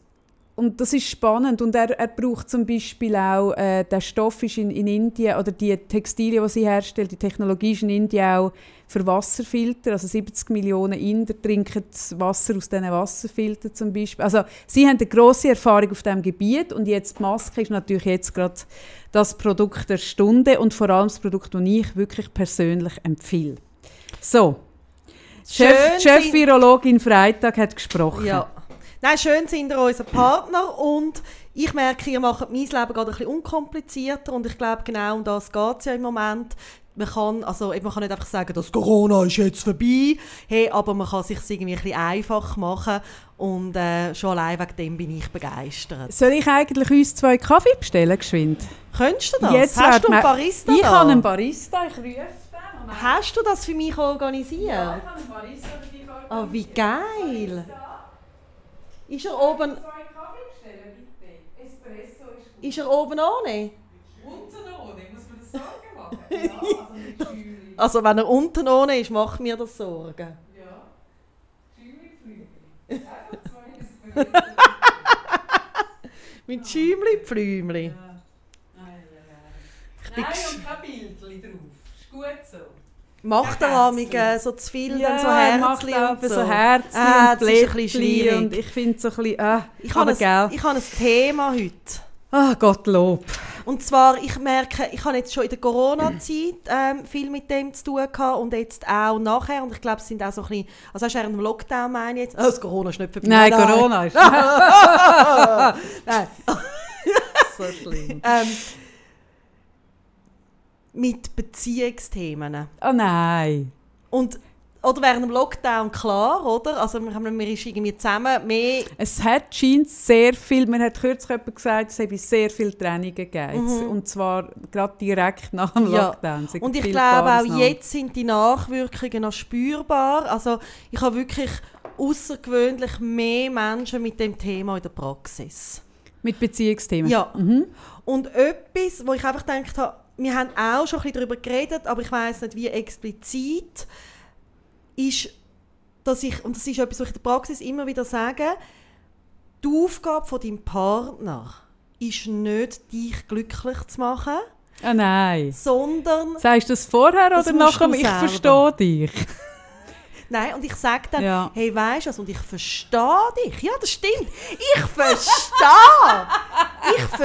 und das ist spannend. Und er, er braucht zum Beispiel auch, äh, der Stoff ist in, in Indien, oder die Textilien, die sie herstellt, die Technologie ist in Indien auch für Wasserfilter. Also 70 Millionen Inder trinken das Wasser aus diesen Wasserfiltern zum Beispiel. Also sie haben eine grosse Erfahrung auf diesem Gebiet. Und jetzt die Maske ist natürlich jetzt gerade das Produkt der Stunde und vor allem das Produkt, das ich wirklich persönlich empfehle. So. Chef, Chef-Virologin Freitag hat gesprochen. Ja. Nein, schön sind ihr unser Partner und ich merke, ihr macht mein Leben gerade ein bisschen unkomplizierter und ich glaube, genau um das geht es ja im Moment. Man kann, also, man kann nicht einfach sagen, das Corona ist jetzt vorbei, hey, aber man kann sich irgendwie ein bisschen einfach machen und äh, schon allein wegen dem bin ich begeistert. Soll ich eigentlich uns zwei Kaffee bestellen, geschwind? Könntest du das? Jetzt Hast du einen Barista Ich da? habe einen Barista, ich rufe den. Hast du das für mich organisiert? ich habe einen Barista für dich Ah, wie geil! Ist er oben, Zwei Kaffee bestellen, bitte. Espresso ist ist er oben ohne? unten ohne, muss man das Sorgen machen? Ja, also. Also wenn er unten ohne ist, macht mir das Sorgen. Ja. Espresso. Mit Schäumli, Pflümli. Ja. Nein, bin Nein, gesch- und kein Bildchen drauf. Ist gut so. Macht er Ja, amig äh, so zu viel, Ja, dann so er macht Herzli auch und so, so. Herzli Ah, und Blättli schwierig. und ich finde so ein bisschen, ah, Ich habe ein, gell. ich habe ein Thema heute. Ah, Gottlob. Und zwar, ich merke, ich habe jetzt schon in der Corona-Zeit ähm, viel mit dem zu tun gehabt und jetzt auch nachher. Und ich glaube, es sind auch so ein bisschen, also hast du während dem Lockdown meine jetzt? Oh, das Corona ist nicht vorbei. Nein, Corona ist Nein. so schlimm. Ähm, mit Beziehungsthemen. Oh nein. Und, oder während dem Lockdown klar, oder? Also wir, haben, wir irgendwie zusammen mehr... Es hat scheint sehr viel, man hat kürzlich jemand gesagt, es habe sehr viele Trennungen gegeben. Und zwar gerade direkt nach dem Mhm. Ja. Lockdown. Und ich glaube auch Paaresnamen. jetzt sind die Nachwirkungen noch spürbar. Also ich habe wirklich außergewöhnlich mehr Menschen mit dem Thema in der Praxis. Mit Beziehungsthemen. Ja. Und etwas, wo ich einfach gedacht habe, wir haben auch schon ein bisschen darüber geredet, aber ich weiß nicht, wie explizit, ist, dass ich, und das ist etwas, was ich in der Praxis immer wieder sage, die Aufgabe von deinem Partner ist nicht, dich glücklich zu machen, Ah nein. sondern Sagst du das vorher Das oder nachher? Ich verstehe dich. Nein, und ich sage dann, Ja. hey, weißt du was, und ich verstehe dich. Ja, das stimmt. Ich verstehe.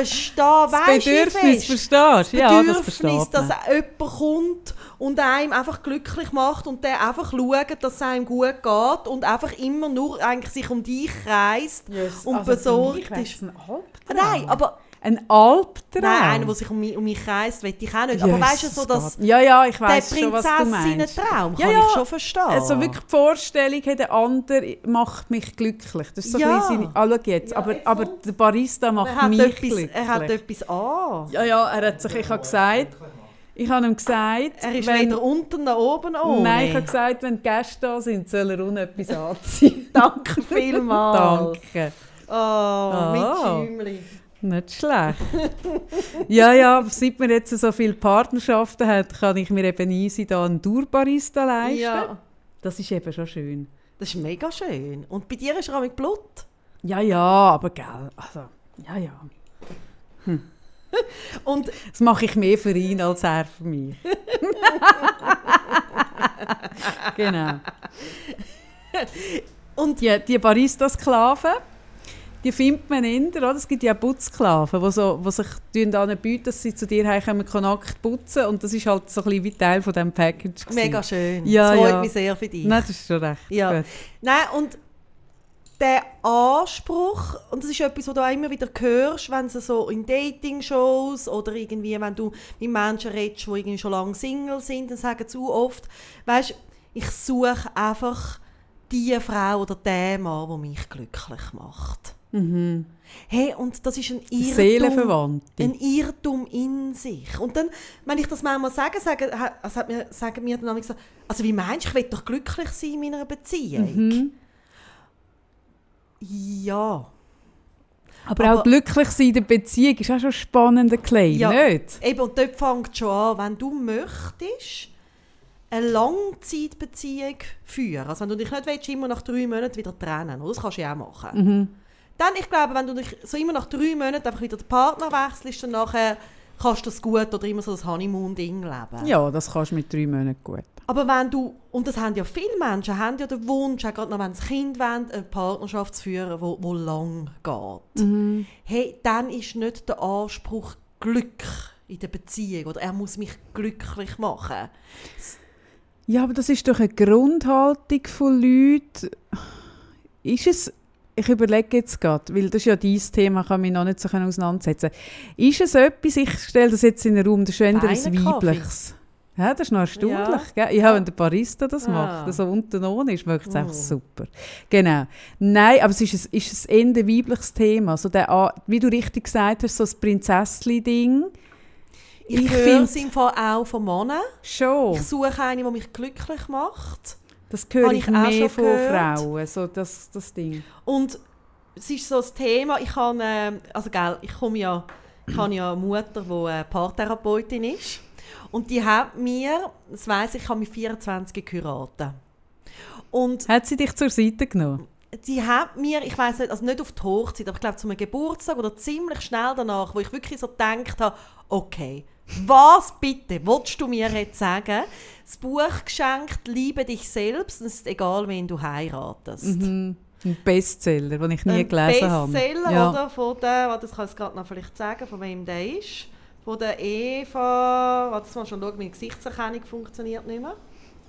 Ich verstehe, weißt du, Bedürfnis, verstehst du? Ja, das Bedürfnis, dass man. jemand kommt und einem einfach glücklich macht und der einfach schaut, dass es einem gut geht und einfach immer nur eigentlich sich um dich kreist und Also besorgt ist. Nein, aber Ein Albtraum? nein, einer, der sich um mich, um mich kreist, will ich auch nicht. Aber weißt du, so dass Ja, ja, ich der du meinst. Prinzessinnen-Traum Ja, kann ja. ich schon verstehen. Also wirklich die Vorstellung, hey, der andere macht mich glücklich. Das ist so Ja. ein bisschen seine... Ah, schau jetzt. aber, aber der Barista macht mich etwas, glücklich. er hat etwas an. ja, ja, er hat sich... Ich habe gesagt... Ich habe ihm gesagt... Er ist wenn, weder unten noch oben ohne. Nein, ich habe gesagt, wenn die Gäste da sind, soll er unten etwas anziehen. Danke vielmals. Danke. Oh, Ah. mit Schäumli. Nicht schlecht. ja, ja, seit wir jetzt so viele Partnerschaften haben, kann ich mir eben easy da einen Durbarista leisten. Ja, Das ist eben schon schön. das ist mega schön. Und bei dir ist er auch mit Blut. Ja, ja, aber gell, also, ja, ja. Und Das mache ich mehr für ihn als er für mich. genau. Und- die, die Barista-Sklaven, die findet man der, oder? Es gibt ja Putzsklaven, die, so, die sich anbieten, dass sie zu dir heimkommen können, nackt putzen. Und das ist halt so ein bisschen wie Teil von diesem Package. gewesen. mega schön. Ja, das freut ja. mich sehr für dich. Nein, das ist schon recht. Ja. Gut. Nein, und der Anspruch, und das ist etwas, was du auch immer wieder hörst, wenn du so in Dating-Shows oder irgendwie, wenn du mit Menschen redest, die irgendwie schon lange Single sind, dann sagen auch oft, weißt ich suche einfach die Frau oder den Mann, der mich glücklich macht. Hey, und das ist ein Irrtum. Ein Irrtum in sich. Und dann, wenn ich das manchmal sage, sagen, also hat mir, sagen mir dann manchmal so, also wie meinst du, ich will doch glücklich sein in meiner Beziehung? Mhm. Ja. Aber, Aber- auch glücklich sein in der Beziehung ist auch schon ein spannender Claim, Ja. nicht? Eben, und dort fängt es schon an, wenn du möchtest, eine Langzeitbeziehung führen, also wenn du dich nicht willst, immer nach drei Monaten wieder trennen oder? das kannst du ja auch machen. Mhm. Dann, ich glaube, wenn du dich so immer nach drei Monaten einfach wieder den Partner wechselst, dann nachher kannst du das gut oder immer so das Honeymoon-Ding leben. Ja, das kannst du mit drei Monaten gut. Aber wenn du, und das haben ja viele Menschen, haben ja den Wunsch, auch gerade noch wenn sie Kind wollen, eine Partnerschaft zu führen, wo, wo lang geht. Mhm. Hey, dann ist nicht der Anspruch Glück in der Beziehung oder er muss mich glücklich machen. Ja, aber das ist doch eine Grundhaltung von Leuten. Ist es, ich überlege jetzt gerade, weil das ist ja dein Thema, kann mich noch nicht so auseinandersetzen. Ist es etwas, ich stelle das jetzt in den Raum, das ist Feiner Kaffee. Weibliches. Ja, das ist noch erstaunlich. Ja, ja wenn der Barista das Ah. macht, also unten ohne ist, möchte es einfach Mm. super. Genau. Nein, aber es ist ein, ist ein eher weibliches Thema. So der, wie du richtig gesagt hast, so das Prinzessli-Ding. Ich, Ich höre es im Fall auch von Männern. Schon. Ich suche eine, die mich glücklich macht. Das höre ich, ich auch mehr schon von gehört. Frauen, so das, das Ding. Und es ist so das Thema, ich habe, ähm, also gell, ich komme ja, ich habe ja eine Mutter, die äh, Paartherapeutin ist. Und die hat mir, das weiss ich, ich habe mit 24 geheiratet. Und Hat sie dich zur Seite genommen? Die hat mir, ich weiß nicht, also nicht auf die Hochzeit, aber ich glaube zu einem Geburtstag oder ziemlich schnell danach, wo ich wirklich so gedacht habe, okay, was bitte willst du mir jetzt sagen? Das Buch geschenkt, liebe dich selbst, und es ist egal, wen du heiratest. Mhm. Ein Bestseller, den ich nie Ein gelesen habe. Bestseller, Ja. oder? Von der, warte, das kann ich gerade noch vielleicht sagen, von wem der ist. Von der Eva, warte, mal schon schauen, meine Gesichtserkennung funktioniert nicht mehr.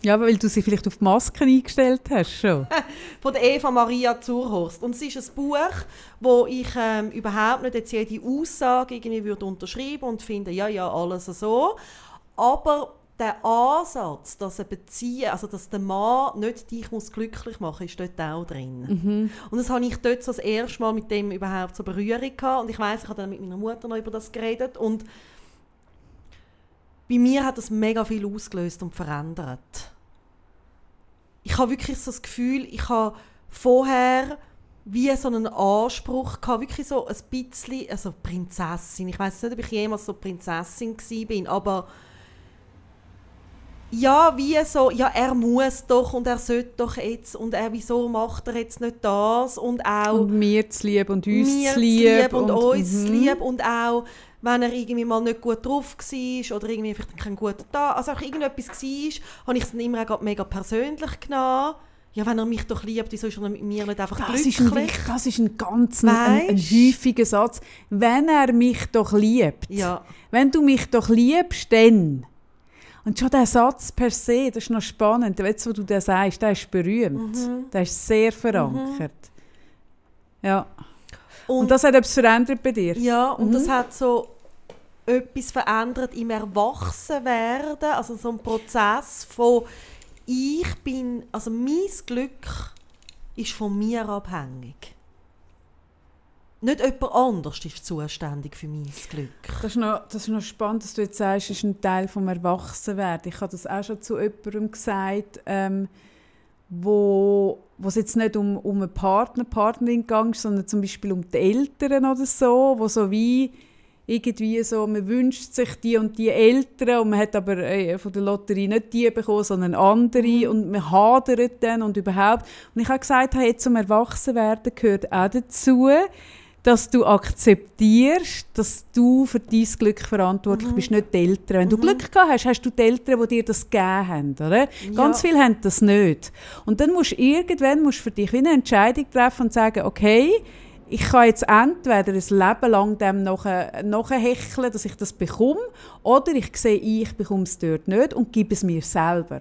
Ja, weil du sie vielleicht auf die Masken eingestellt hast schon. Von der Eva Maria Zurhorst. Und es ist ein Buch, wo ich ähm, überhaupt nicht jetzt jede Aussage irgendwie würde unterschreiben und finde, ja, ja, alles so. Aber der Ansatz, dass eine Beziehung, also dass der Mann nicht dich muss glücklich machen, ist dort auch drin. Mhm. Und das habe ich dort so das erste Mal mit dem überhaupt so Berührung gehabt. Und ich weiß, ich habe dann mit meiner Mutter noch über das geredet und bei mir hat das mega viel ausgelöst und verändert. Ich habe wirklich so das Gefühl, ich habe vorher wie so einen Anspruch gehabt, wirklich so ein bisschen, also Prinzessin. Ich weiß nicht, ob ich jemals so Prinzessin bin, aber ja, wie so, ja, er muss doch und er sollte doch jetzt und er, wieso macht er jetzt nicht das und auch Und mir zu lieb und uns zu lieb. und, uns zu mhm. lieb und auch wenn er irgendwie mal nicht gut drauf war oder irgendwie vielleicht kein guter Tag, also auch irgendetwas war, habe ich es dann immer auch mega persönlich genommen. Ja, wenn er mich doch liebt, wieso ist er mit mir nicht einfach Das glücklich? ist, ein, das ist ein ganz ein, ein, häufiger Satz. Wenn er mich doch liebt. Ja, Wenn du mich doch liebst, dann. Und schon der Satz per se, das ist noch spannend. Jetzt, wo du das sagst, der ist berühmt. Mhm. Der ist sehr verankert. Ja. Und, und, das hat etwas verändert bei dir? ja, und Mhm. das hat so etwas verändert im Erwachsenwerden, also so ein Prozess von ich bin, also mein Glück ist von mir abhängig. Nicht jemand anders ist zuständig für mein Glück. Das ist, noch, das ist noch spannend, dass du jetzt sagst, es ist ein Teil vom Erwachsenwerden. Ich habe das auch schon zu jemandem gesagt, ähm, wo, wo es jetzt nicht um, um einen Partner, Partnerin ging, sondern zum Beispiel um die Eltern oder so, wo so wie irgendwie so, man wünscht sich die und die Eltern und man hat aber äh, von der Lotterie nicht die bekommen, sondern andere und man hadert dann und überhaupt. Und ich habe gesagt, hey, zum Erwachsenwerden gehört auch dazu, dass du akzeptierst, dass du für dein Glück verantwortlich bist, nicht die Eltern. Wenn du Glück gehabt hast, hast du die Eltern, die dir das gegeben haben. Oder? Ganz Ja. viele haben das nicht. Und dann musst du irgendwann musst du für dich eine Entscheidung treffen und sagen, okay, ich kann jetzt entweder ein Leben lang dem nachhecheln, dass ich das bekomme, oder ich sehe, ich bekomme es dort nicht und gebe es mir selber.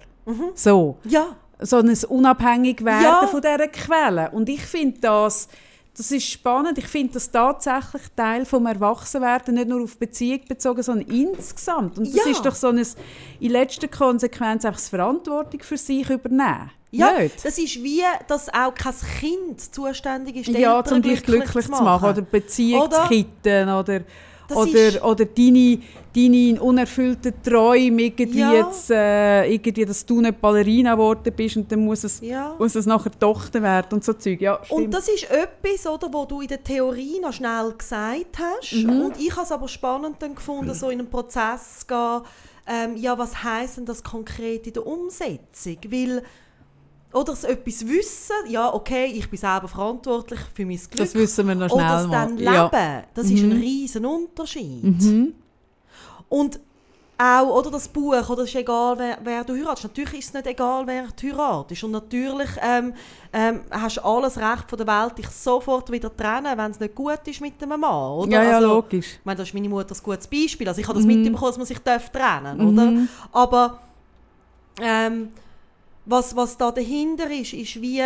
So Ja, so ein unabhängig werden Ja. von dieser Quelle. Und ich finde das, das ist spannend. Ich finde das tatsächlich Teil vom Erwachsenwerden, nicht nur auf Beziehung bezogen, sondern insgesamt. Und das Ja. ist doch so ein, in letzter Konsequenz einfach Verantwortung für sich übernehmen. Ja Nicht? das ist wie, dass auch kein Kind zuständig ist, Ja, Eltern zum dich glücklich, zu machen. Oder Beziehung zu kitten. Oder, oder, oder deine, deine unerfüllten Träume, irgendwie, Ja. jetzt, äh, irgendwie, dass du nicht Ballerina geworden bist und dann muss es, Ja. muss es nachher Tochter werden und so Zeug. Ja, Und das ist etwas, oder, wo du in der Theorie noch schnell gesagt hast. Mhm. Und ich habe es aber spannend dann gefunden, so in einen Prozess zu gehen. Ähm, ja, was heisst denn das konkret in der Umsetzung? Weil, oder so etwas wissen, ja, okay, ich bin selber verantwortlich für mein Glück. Das wissen wir noch schnell Oder es dann Ja. leben, das ist ein riesen Unterschied. Mhm. Und auch, oder das Buch, oder es ist egal, wer, wer du heiratest. Natürlich ist es nicht egal, wer du heiratest. Und natürlich ähm, ähm, hast du alles Recht von der Welt, dich sofort wieder zu trennen, wenn es nicht gut ist mit einem Mann, oder? Ja, ja, Also, logisch. Ich meine, das ist meine Mutter ein gutes Beispiel. Also ich habe das Mhm. mitbekommen, dass man sich darf trennen oder? Aber ähm, was, was da dahinter ist, ist wie,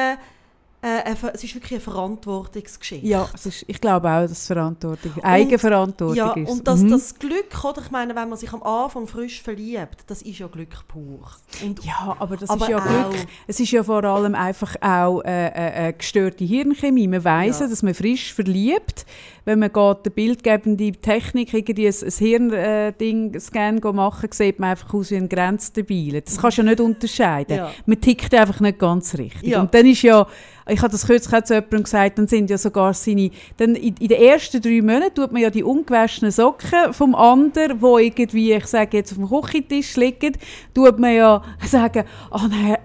äh, es ist wirklich eine Verantwortungsgeschichte. Ja, ist, ich glaube auch, dass es Verantwortung, Eigenverantwortung Ja, ist. und das, Mhm. das Glück, oder? Ich meine, wenn man sich am Anfang frisch verliebt, das ist ja Glück pur. Und Ja, aber das Aber ist ja auch- Glück. Es ist ja vor allem einfach auch äh, äh, äh, gestörte Hirnchemie. Man weiss, Ja. dass man frisch verliebt, wenn man geht, eine bildgebende Technik, irgendwie ein, ein Hirnding-Scan machen, sieht man einfach aus wie ein Grenzdebil. Das kannst du ja nicht unterscheiden. Ja. Man tickt einfach nicht ganz richtig. Ja. Und dann ist ja, ich habe das kürzlich auch zu jemandem gesagt, dann sind ja sogar seine, dann in, in den ersten drei Monaten tut man ja die ungewaschenen Socken vom anderen, wo irgendwie, ich sage jetzt, auf dem Küchentisch liegen, tut man ja sagen, oh nein,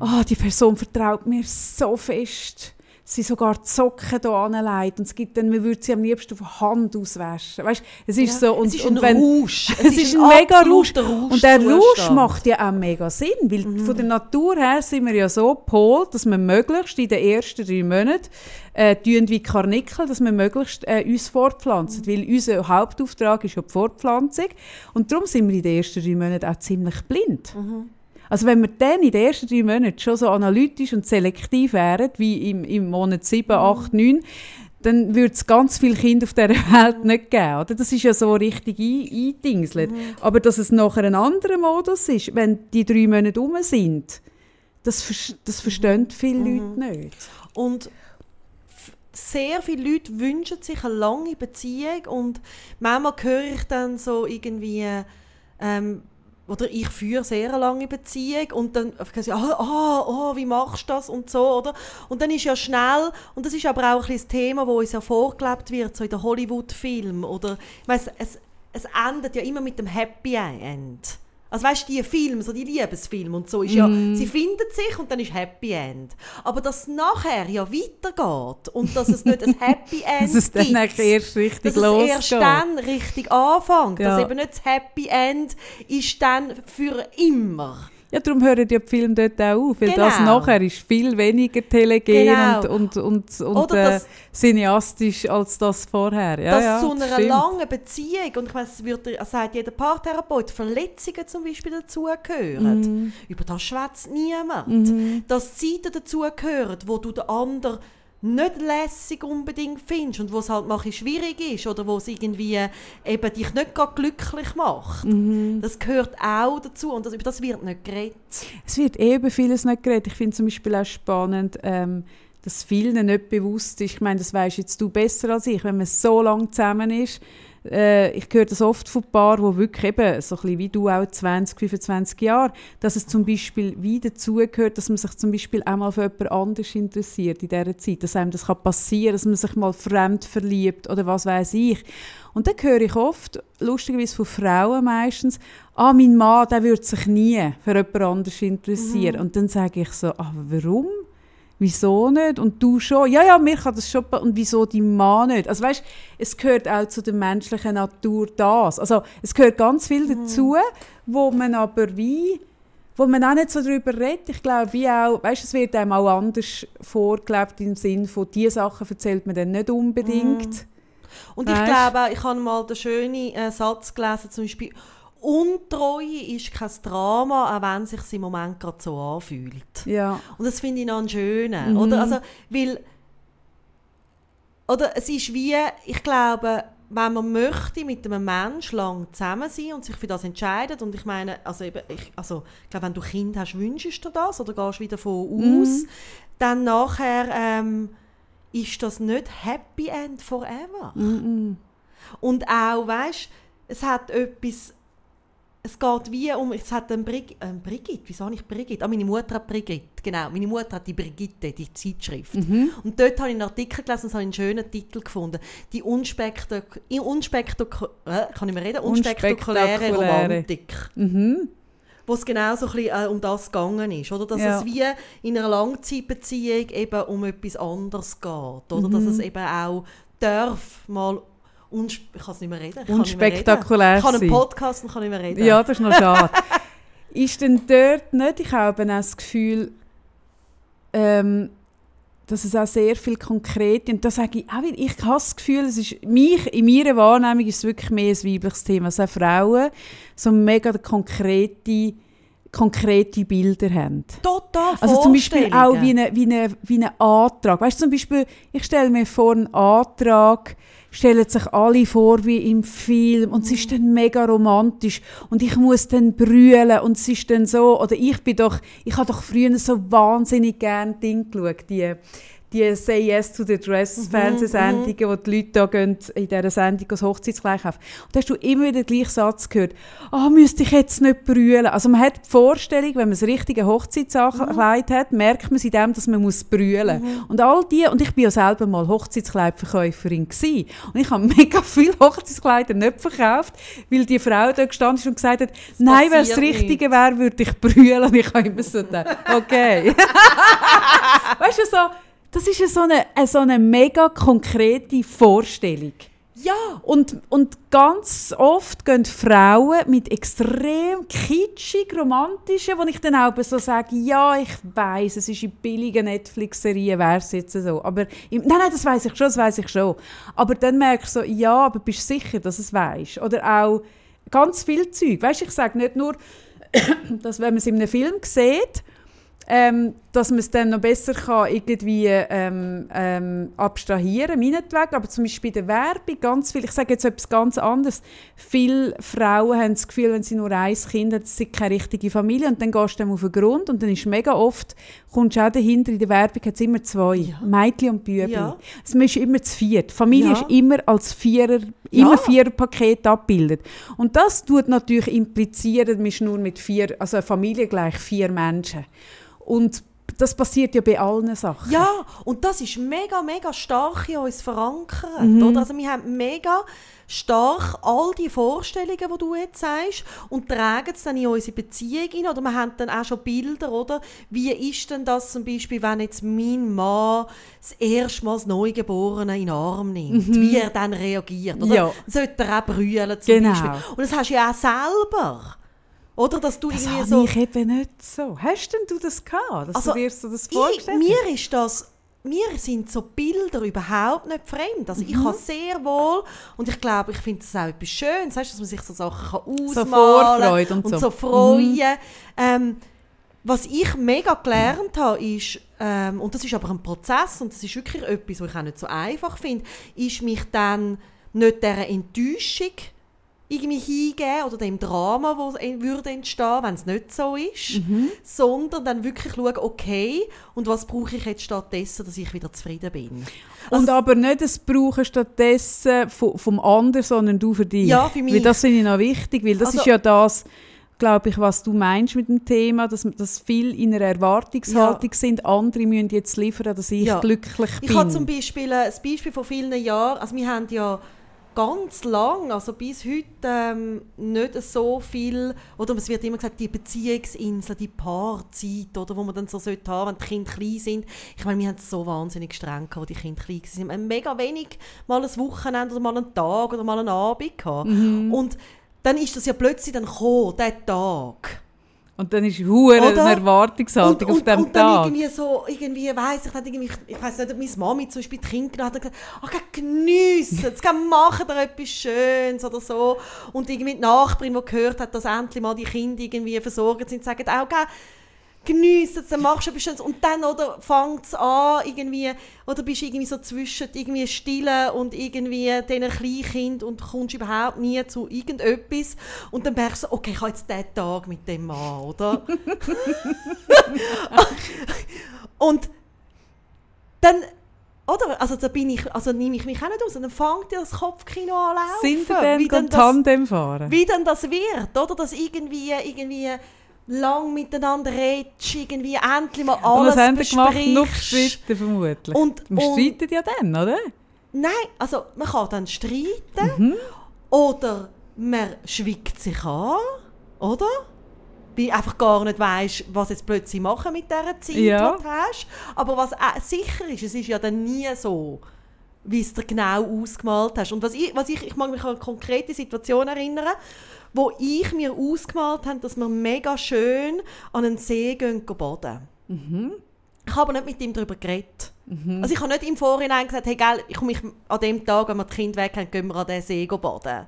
oh, die Person vertraut mir so fest. Sie sogar die Socken hier anlegt und es gibt dann, man würde sie am liebsten auf die Hand auswaschen. Weißt, es ist Ja, so, und, es ist und ein wenn, Rausch. Es, ist ein, mega Rausch. absoluter Und der Rausch macht ja auch mega Sinn, weil von der Natur her sind wir ja so gepolt, dass wir möglichst in den ersten drei Monaten äh, wie Karnickel, dass wir möglichst äh, uns fortpflanzen. Weil unser Hauptauftrag ist ja die Fortpflanzung. Und darum sind wir in den ersten drei Monaten auch ziemlich blind. Also wenn wir dann in den ersten drei Monaten schon so analytisch und selektiv wären, wie im, im Monat 7, 8, 9, dann würde es ganz viele Kinder auf dieser Welt nicht geben. Oder? Das ist ja so richtig ein eingedingselt. Mhm. Aber dass es nachher ein anderer Modus ist, wenn die drei Monate rum sind, das, ver das verstehen viele Mhm. Leute nicht. Und sehr viele Leute wünschen sich eine lange Beziehung und manchmal höre ich dann so irgendwie, ähm, oder ich führe sehr eine lange Beziehung und dann sie, ah, ah, oh, wie machst du das und so, oder? Und dann ist ja schnell, und das ist aber auch ein das Thema, wo uns ja vorgelebt wird, so in den Hollywood-Filmen, oder, ich weiss, es, es endet ja immer mit dem Happy End. Also weißt du, die Filme, so die Liebesfilme und so, ist ja, sie findet sich und dann ist Happy End. Aber dass es nachher ja weitergeht und dass es nicht ein Happy End Dass es dann gibt, erst richtig dass es losgeht. erst dann richtig anfängt. Ja. Dass eben nicht das Happy End ist dann für immer. Ja, darum hören die Filme dort auch auf, weil das Genau. nachher ist viel weniger telegen Genau. und, und, und, und Oder äh, cineastisch als das vorher. Ja, dass ja, zu einer langen Beziehung, und ich meine, es wird, sagt jeder Paartherapeut, Verletzungen zum Beispiel dazugehören. Mhm. Über das schwätzt niemand. Dass Zeiten dazugehören, wo du den anderen nicht lässig unbedingt findest und wo es halt mal ein bisschen schwierig ist oder wo es irgendwie äh, eben dich nicht gerade glücklich macht. Mhm. Das gehört auch dazu und das, über das wird nicht geredet. Es wird eh über vieles nicht geredet. Ich finde zum Beispiel auch spannend, ähm, dass vielen nicht bewusst ist. Ich meine, das weißt jetzt du besser als ich, wenn man so lange zusammen ist. Äh, ich höre das oft von Paaren, die wirklich eben, so ein bisschen wie du auch, 20, 25 Jahre, dass es zum Beispiel wie dazugehört, dass man sich zum Beispiel auch mal für jemand anderes interessiert in dieser Zeit. Dass einem das kann passieren dass man sich mal fremd verliebt oder was weiß ich. Und dann höre ich oft, lustigerweise von Frauen meistens, ah, mein Mann, der würde sich nie für jemand anderes interessieren. Und dann sage ich so, ah, warum? Wieso nicht? Und du schon? Ja, ja, mir kann das schon. Und wieso dein Mann nicht? Also weißt, es gehört auch zu der menschlichen Natur das. Also es gehört ganz viel dazu, wo man aber wie wo man auch nicht so darüber redet. Ich glaube, wie auch, weißt, es wird einem auch anders vorgelebt im Sinn von, diese Sachen erzählt man dann nicht unbedingt. Und ich Weisst? glaube, auch, ich habe mal den schönen äh, Satz gelesen, zum Beispiel, Untreue ist kein Drama, auch wenn es sich im Moment gerade so anfühlt. Ja. Und das finde ich noch einen schönen, Mhm. oder? Also, weil, oder es ist wie, ich glaube, wenn man möchte mit einem Menschen lang zusammen sein und sich für das entscheidet und ich meine, also eben, ich, also, ich glaube, wenn du Kind hast, wünschst du das oder gehst wieder davon aus, dann nachher ähm, ist das nicht Happy End forever. Und auch, weißt es hat etwas, es geht wie um, es hat ein Brig, ähm, Brigitte, wieso ich Brigitte? Ah, meine Mutter hat Brigitte, genau, meine Mutter hat die Brigitte, die Zeitschrift. Und dort habe ich einen Artikel gelesen und habe einen schönen Titel gefunden. Die unspektak unspektak äh, kann ich mehr reden? unspektakuläre. Romantik. Mhm. Wo es genau so ein bisschen, äh, um das gegangen ist. Oder? Dass Ja. es wie in einer Langzeitbeziehung eben um etwas anderes geht. Oder? Dass Mhm. es eben auch darf mal unsp ich kann es nicht mehr reden. Ich. Unspektakulär Ich kann einen Podcast und kann nicht mehr reden. Ja, das ist noch schade. ist denn dort nicht, ich habe auch das Gefühl, ähm, dass es auch sehr viel konkret und da sage ich auch wieder, ich habe das Gefühl, es ist mich, in meiner Wahrnehmung ist es wirklich mehr ein weibliches Thema, dass auch Frauen so mega konkrete, konkrete Bilder haben. Total Also zum Beispiel auch wie ein wie eine, wie ein Antrag. Weißt du, zum Beispiel, ich stelle mir vor, einen Antrag stellen sich alle vor wie im Film und es ist dann mega romantisch und ich muss dann brüllen und es ist dann so, oder ich bin doch, ich habe doch früher so wahnsinnig gerne Ding geschaut, die, die «Say Yes to the Dress» Fernsehsendungen, wo die Leute da gehen, in dieser Sendung das Hochzeitskleid kaufen. Und da hast du immer wieder den gleichen Satz gehört, «Ah, müsste ich jetzt nicht brüllen?» Also man hat die Vorstellung, wenn man das richtige Hochzeitskleid hat, merkt man es in dem, dass man muss brüllen Und all die, und ich bin ja selber mal Hochzeitskleidverkäuferin gewesen, und ich habe mega viele Hochzeitskleider nicht verkauft, weil die Frau da gestanden ist und gesagt hat, «Nein, wenn es das Richtige wäre, würde ich brüllen.» Und ich habe immer so gedacht, «Okay.» Weißt du, so, das ist ja so eine, eine, so eine mega konkrete Vorstellung. Ja, Und, und ganz oft gehen Frauen mit extrem kitschig, romantischen, wo ich dann auch so sage, ja, ich weiß, es ist in billigen Netflix-Serien, wäre es jetzt so. Aber im, nein, nein, das weiß ich schon, das weiß ich schon. Aber dann merke ich so, ja, aber bist du sicher, dass es weißt? Oder auch ganz viel Zeug. Weißt, ich sage nicht nur, dass wenn man es in einem Film sieht, ähm, dass man es dann noch besser kann irgendwie ähm, ähm, abstrahieren, meinetwegen. Aber zum Beispiel bei der Werbung, ganz viel, ich sage jetzt etwas ganz anderes, viele Frauen haben das Gefühl, wenn sie nur ein Kind haben, sie keine richtige Familie und dann gehst du dem auf den Grund und dann ist mega oft, kommst du auch dahinter, in der Werbung hat es immer zwei, ja. Mädchen und Bübli. Ja. Man ist immer zu viert. Die Familie ja. ist immer als Vierer, immer ja. Viererpaket abgebildet. Und das tut natürlich implizieren, man ist nur mit vier, also eine Familie gleich vier Menschen. Und das passiert ja bei allen Sachen. Ja, und das ist mega, mega stark in uns verankert. Mhm. Oder? Also wir haben mega stark all die Vorstellungen, die du jetzt sagst, und tragen es dann in unsere Beziehung hin. Oder wir haben dann auch schon Bilder, oder? Wie ist denn das zum Beispiel, wenn jetzt mein Mann das erste Mal das Neugeborene in den Arm nimmt? Mhm. Wie er dann reagiert, oder? Ja. Sollte er auch brüllen zum genau. Beispiel. Und das hast du ja auch selber. Oder dass du das irgendwie so... ich eben nicht so. Hast denn du das gehabt, dass also, du dir so das vorgestellt ich, Mir ist das... Mir sind so Bilder überhaupt nicht fremd. Also mhm. ich habe sehr wohl, und ich glaube, ich finde es auch etwas Schönes, weißt, dass man sich so Sachen kann ausmalen so Vorfreude und, und so, so freuen. Mhm. Ähm, was ich mega gelernt habe, ist, ähm, und das ist aber ein Prozess, und das ist wirklich etwas, was ich auch nicht so einfach finde, ist mich dann nicht dieser Enttäuschung irgendwie hingeben oder dem Drama, das würde entstehen, wenn es nicht so ist, mhm. sondern dann wirklich schauen, okay, und was brauche ich jetzt stattdessen, dass ich wieder zufrieden bin. Also, und aber nicht das Brauchen stattdessen vom, anderen, sondern du für dich. Ja, für mich. Weil das finde ich noch wichtig, weil das also, ist ja das, glaube ich, was du meinst mit dem Thema, dass, dass viele in einer Erwartungshaltung ja. sind, andere müssen jetzt liefern, dass ich ja. glücklich bin. Ich habe zum Beispiel ein Beispiel von vielen Jahren, also wir haben ja ganz lang, also bis heute, ähm, nicht so viel, oder es wird immer gesagt, die Beziehungsinsel, die Paarzeit, oder, wo man dann so sollte haben, wenn die Kinder klein sind. Ich meine, wir haben es so wahnsinnig streng gehabt, die Kinder klein sind. Wir haben mega wenig mal ein Wochenende oder mal einen Tag oder mal einen Abend gehabt. Mhm. Und dann ist das ja plötzlich dann gekommen, dieser Tag. Und dann ist hure eine Erwartungshaltung und, auf dem und, und Tag. Und dann irgendwie so, irgendwie weiss ich, irgendwie, ich weiss nicht, ob meine Mami zum Beispiel die Kinder hat gesagt, ach, geniessen, jetzt machen wir etwas Schönes oder so. Und irgendwie die Nachbarin, die gehört hat, dass endlich mal die Kinder irgendwie versorgt sind, sagen auch, geniessen dann machst du etwas und dann oder fängt es an irgendwie oder bist du irgendwie so zwischen irgendwie Stille und irgendwie diesen Kleinkind und kommst überhaupt nie zu irgendetwas und dann merkst du, okay, ich habe jetzt diesen Tag mit dem Mann, oder? und dann oder? Also da bin ich, also nehme ich mich auch nicht aus. Und dann fängt ja das Kopfkino an laufen. Sind denn wie dann Tandem fahren? Wie dann das wird, oder? Dass irgendwie, irgendwie lang miteinander redest, irgendwie endlich mal alles und was besprichst. Noch streiten vermutlich. Und, Man streitet ja dann, oder? Nein, also man kann dann streiten mhm. oder man schwiegt sich an, oder? Weil einfach gar nicht weißt, was jetzt plötzlich machen mit dieser Zeit, ja. die du hast. Aber was sicher ist, es ist ja dann nie so, wie es dir genau ausgemalt hast. Und was ich, was ich, ich mag mich an eine konkrete Situation erinnern, wo ich mir ausgemalt habe, dass wir mega schön an einen See gehen baden. Mhm. Ich habe aber nicht mit ihm darüber geredet. Mhm. Also ich habe nicht im Vorhinein gesagt, hey, gell, ich komme an dem Tag, wenn wir das Kind weg haben, gehen wir an den See baden.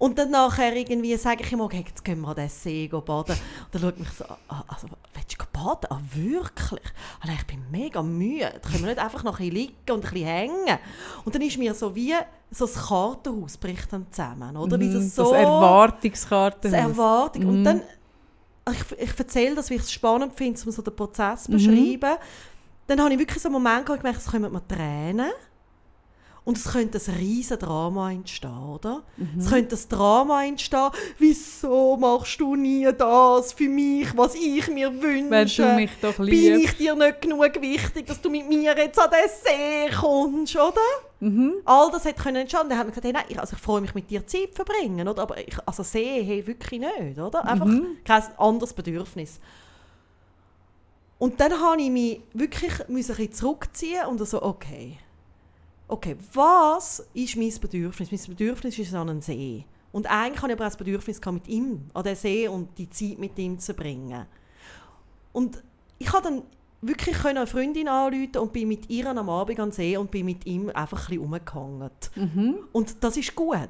Und dann nachher irgendwie sage ich ihm, okay, jetzt gehen wir an den See baden. Und dann schaut mich so, ah, also, willst du baden? Ah, wirklich? Also, ich bin mega müde. Können wir nicht einfach noch ein bisschen liegen und ein bisschen hängen? Und dann ist mir so wie so das Kartenhaus bricht dann zusammen, oder? Mhm, wie das, so, das Erwartungskartenhaus. Das Erwartung. Mhm. Und dann, ich, ich erzähle das, weil ich es spannend finde, um so den Prozess zu mhm. beschreiben. Dann habe ich wirklich so einen Moment gehabt, ich gemerkt, es kommen mir Tränen. Und es könnte ein riesen Drama entstehen, oder? Mhm. Es könnte ein Drama entstehen. Wieso machst du nie das für mich, was ich mir wünsche? Wenn du mich doch liebst. Bin ich dir nicht genug wichtig, dass du mit mir jetzt an den See kommst, oder? Mhm. All das hätte können entstehen. Dann haben wir gesagt, hey, nein, ich, also ich freue mich mit dir Zeit zu verbringen, oder? Aber ich, also See, hey, wirklich nicht, oder? Einfach mhm. kein anderes Bedürfnis. Und dann habe ich mich wirklich ein bisschen zurückziehen und so, okay okay, was ist mein Bedürfnis? Mein Bedürfnis ist an einen See. Und eigentlich habe ich aber auch das Bedürfnis mit ihm an den See und die Zeit mit ihm zu bringen. Und ich habe dann wirklich können eine Freundin anrufen und bin mit ihr am Abend an See und bin mit ihm einfach ein bisschen rumgehangen. Mhm. Und das ist gut,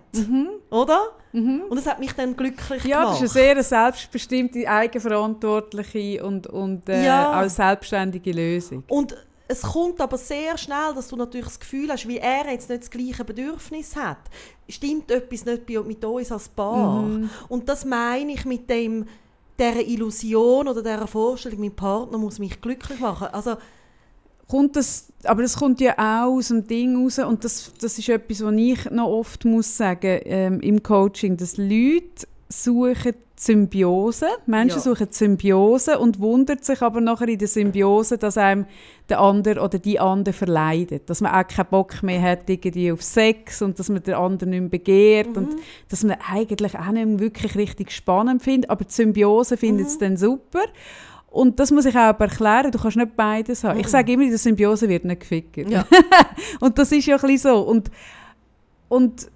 oder? Und das hat mich dann glücklich Ja, gemacht. das ist eine sehr selbstbestimmte, eigenverantwortliche und, und äh, Ja. auch selbstständige Lösung. Und es kommt aber sehr schnell, dass du natürlich das Gefühl hast, wie er jetzt nicht das gleiche Bedürfnis hat, stimmt etwas nicht mit uns als Paar. Mhm. Und das meine ich mit dem dieser Illusion oder dieser Vorstellung, mein Partner muss mich glücklich machen. Also, kommt das, aber das kommt ja auch aus dem Ding raus und das, das ist etwas, was ich noch oft muss sagen ähm, im Coaching, dass Leute suchen Symbiose, Menschen Ja. suchen Symbiose und wundert sich aber nachher in der Symbiose, dass einem der andere oder die andere verleidet, dass man auch keinen Bock mehr hat irgendwie auf Sex und dass man den anderen nicht mehr begehrt und dass man eigentlich auch nicht mehr wirklich richtig spannend findet, aber die Symbiose findet es dann super. Und das muss ich auch aber erklären, du kannst nicht beides haben. Ich sage immer, der Symbiose wird nicht gefickt. Ja. und das ist ja ein bisschen so. Und, und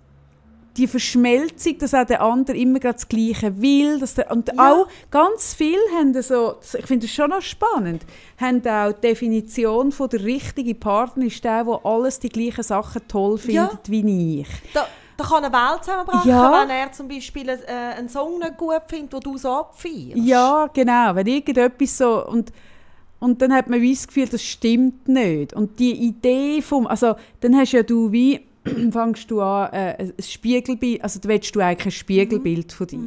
die Verschmelzung, dass auch der andere immer gerade das Gleiche will, dass der, und Ja. auch ganz viele haben so, ich finde das schon noch spannend, haben auch die Definition von der richtige Partner ist der, der alles die gleichen Sachen toll Ja. findet wie ich. da, da kann eine Welt zusammenbrechen, Ja. wenn er zum Beispiel äh, einen Song nicht gut findet, den du so abfeierst. Ja, genau. Wenn irgendetwas so und und dann hat man wie das Gefühl, das stimmt nicht. Und die Idee vom, also dann hast ja du wie fangst du an äh, ein Spiegelbild, also du willst du eigentlich ein Spiegelbild von dir.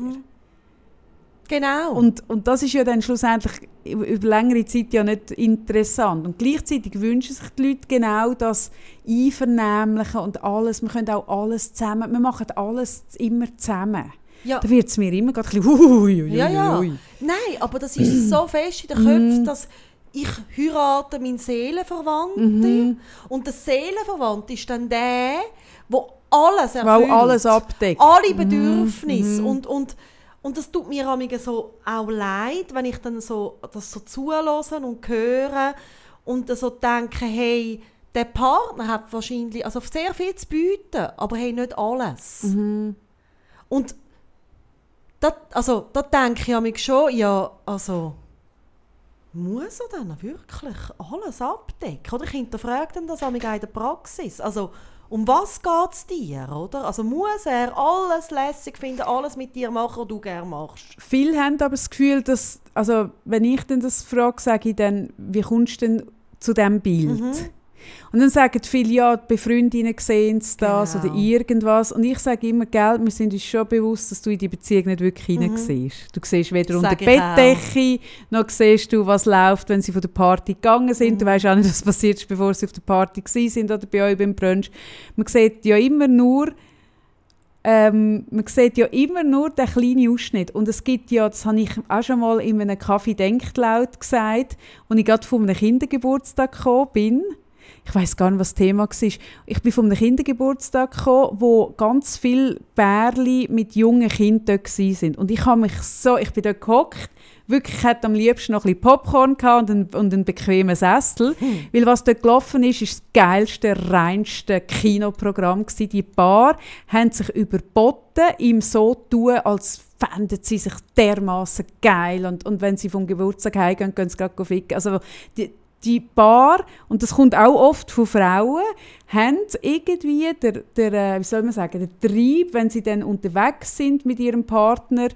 Genau. Und, und das ist ja dann schlussendlich über längere Zeit ja nicht interessant. Und gleichzeitig wünschen sich die Leute genau das Einvernehmliche und alles. Wir können auch alles zusammen, wir machen alles immer zusammen. ja. Da wird es mir immer gerade ein bisschen ui, ui, ui, Ja, ja. Nein, aber das ist so fest in den Mhm. Köpfen, dass ich heirate meinen Seelenverwandten Mhm. und der Seelenverwandte ist dann der, wo alles erfüllt. Weil alles abdeckt. Alle Bedürfnisse und, und und das tut mir so auch leid, wenn ich dann so das so zulasse und höre und dann so denke, hey, der Partner hat wahrscheinlich also sehr viel zu bieten, aber hey, nicht alles. Und da, also, da denke ich schon, ja, also muss er dann wirklich alles abdecken? Oder ich hinterfrage dann das manchmal in der Praxis. Also, um was geht es dir, oder? Also muss er alles lässig finden, alles mit dir machen, was du gerne machst? Viele haben aber das Gefühl, dass, also wenn ich dann das frage, sage ich dann, wie kommst du denn zu diesem Bild? Mhm. Und dann sagen viele, ja, die Befreundinnen sehen das Genau. oder irgendwas. Und ich sage immer, gell, wir sind uns schon bewusst, dass du in die Beziehung nicht wirklich siehst. Du siehst weder Das unter die. Bettdecke, noch siehst du, was läuft, wenn sie von der Party gegangen sind. Mhm. Du weißt auch nicht, was passiert ist, bevor sie auf der Party sind oder bei euch beim Brunch. Man sieht ja immer nur ähm, man sieht ja immer nur den kleinen Ausschnitt. Und es gibt ja, das habe ich auch schon mal in einem Kaffee denkt laut gesagt, als ich gerade von einem Kindergeburtstag gekommen bin. Ich weiß gar nicht, was das Thema war. Ich bin von einem Kindergeburtstag gekommen, wo ganz viele Bärli mit jungen Kindern dort waren. Und ich habe mich so, ich bin dort gehockt, wirklich, ich hätte am liebsten noch ein bisschen Popcorn gehabt und einen, und einen bequemen Sessel. Weil was dort gelaufen ist, ist das geilste, reinste Kinoprogramm gewesen. Die Paar haben sich überboten, ihm so tun, als fänden sie sich dermaßen geil. Und, und wenn sie vom Geburtstag heimgehen, gehen sie gerade ficken. Also die, die Paar, und das kommt auch oft von Frauen, haben irgendwie der, der, äh, wie soll man sagen, der Trieb, wenn sie dann unterwegs sind mit ihrem Partner,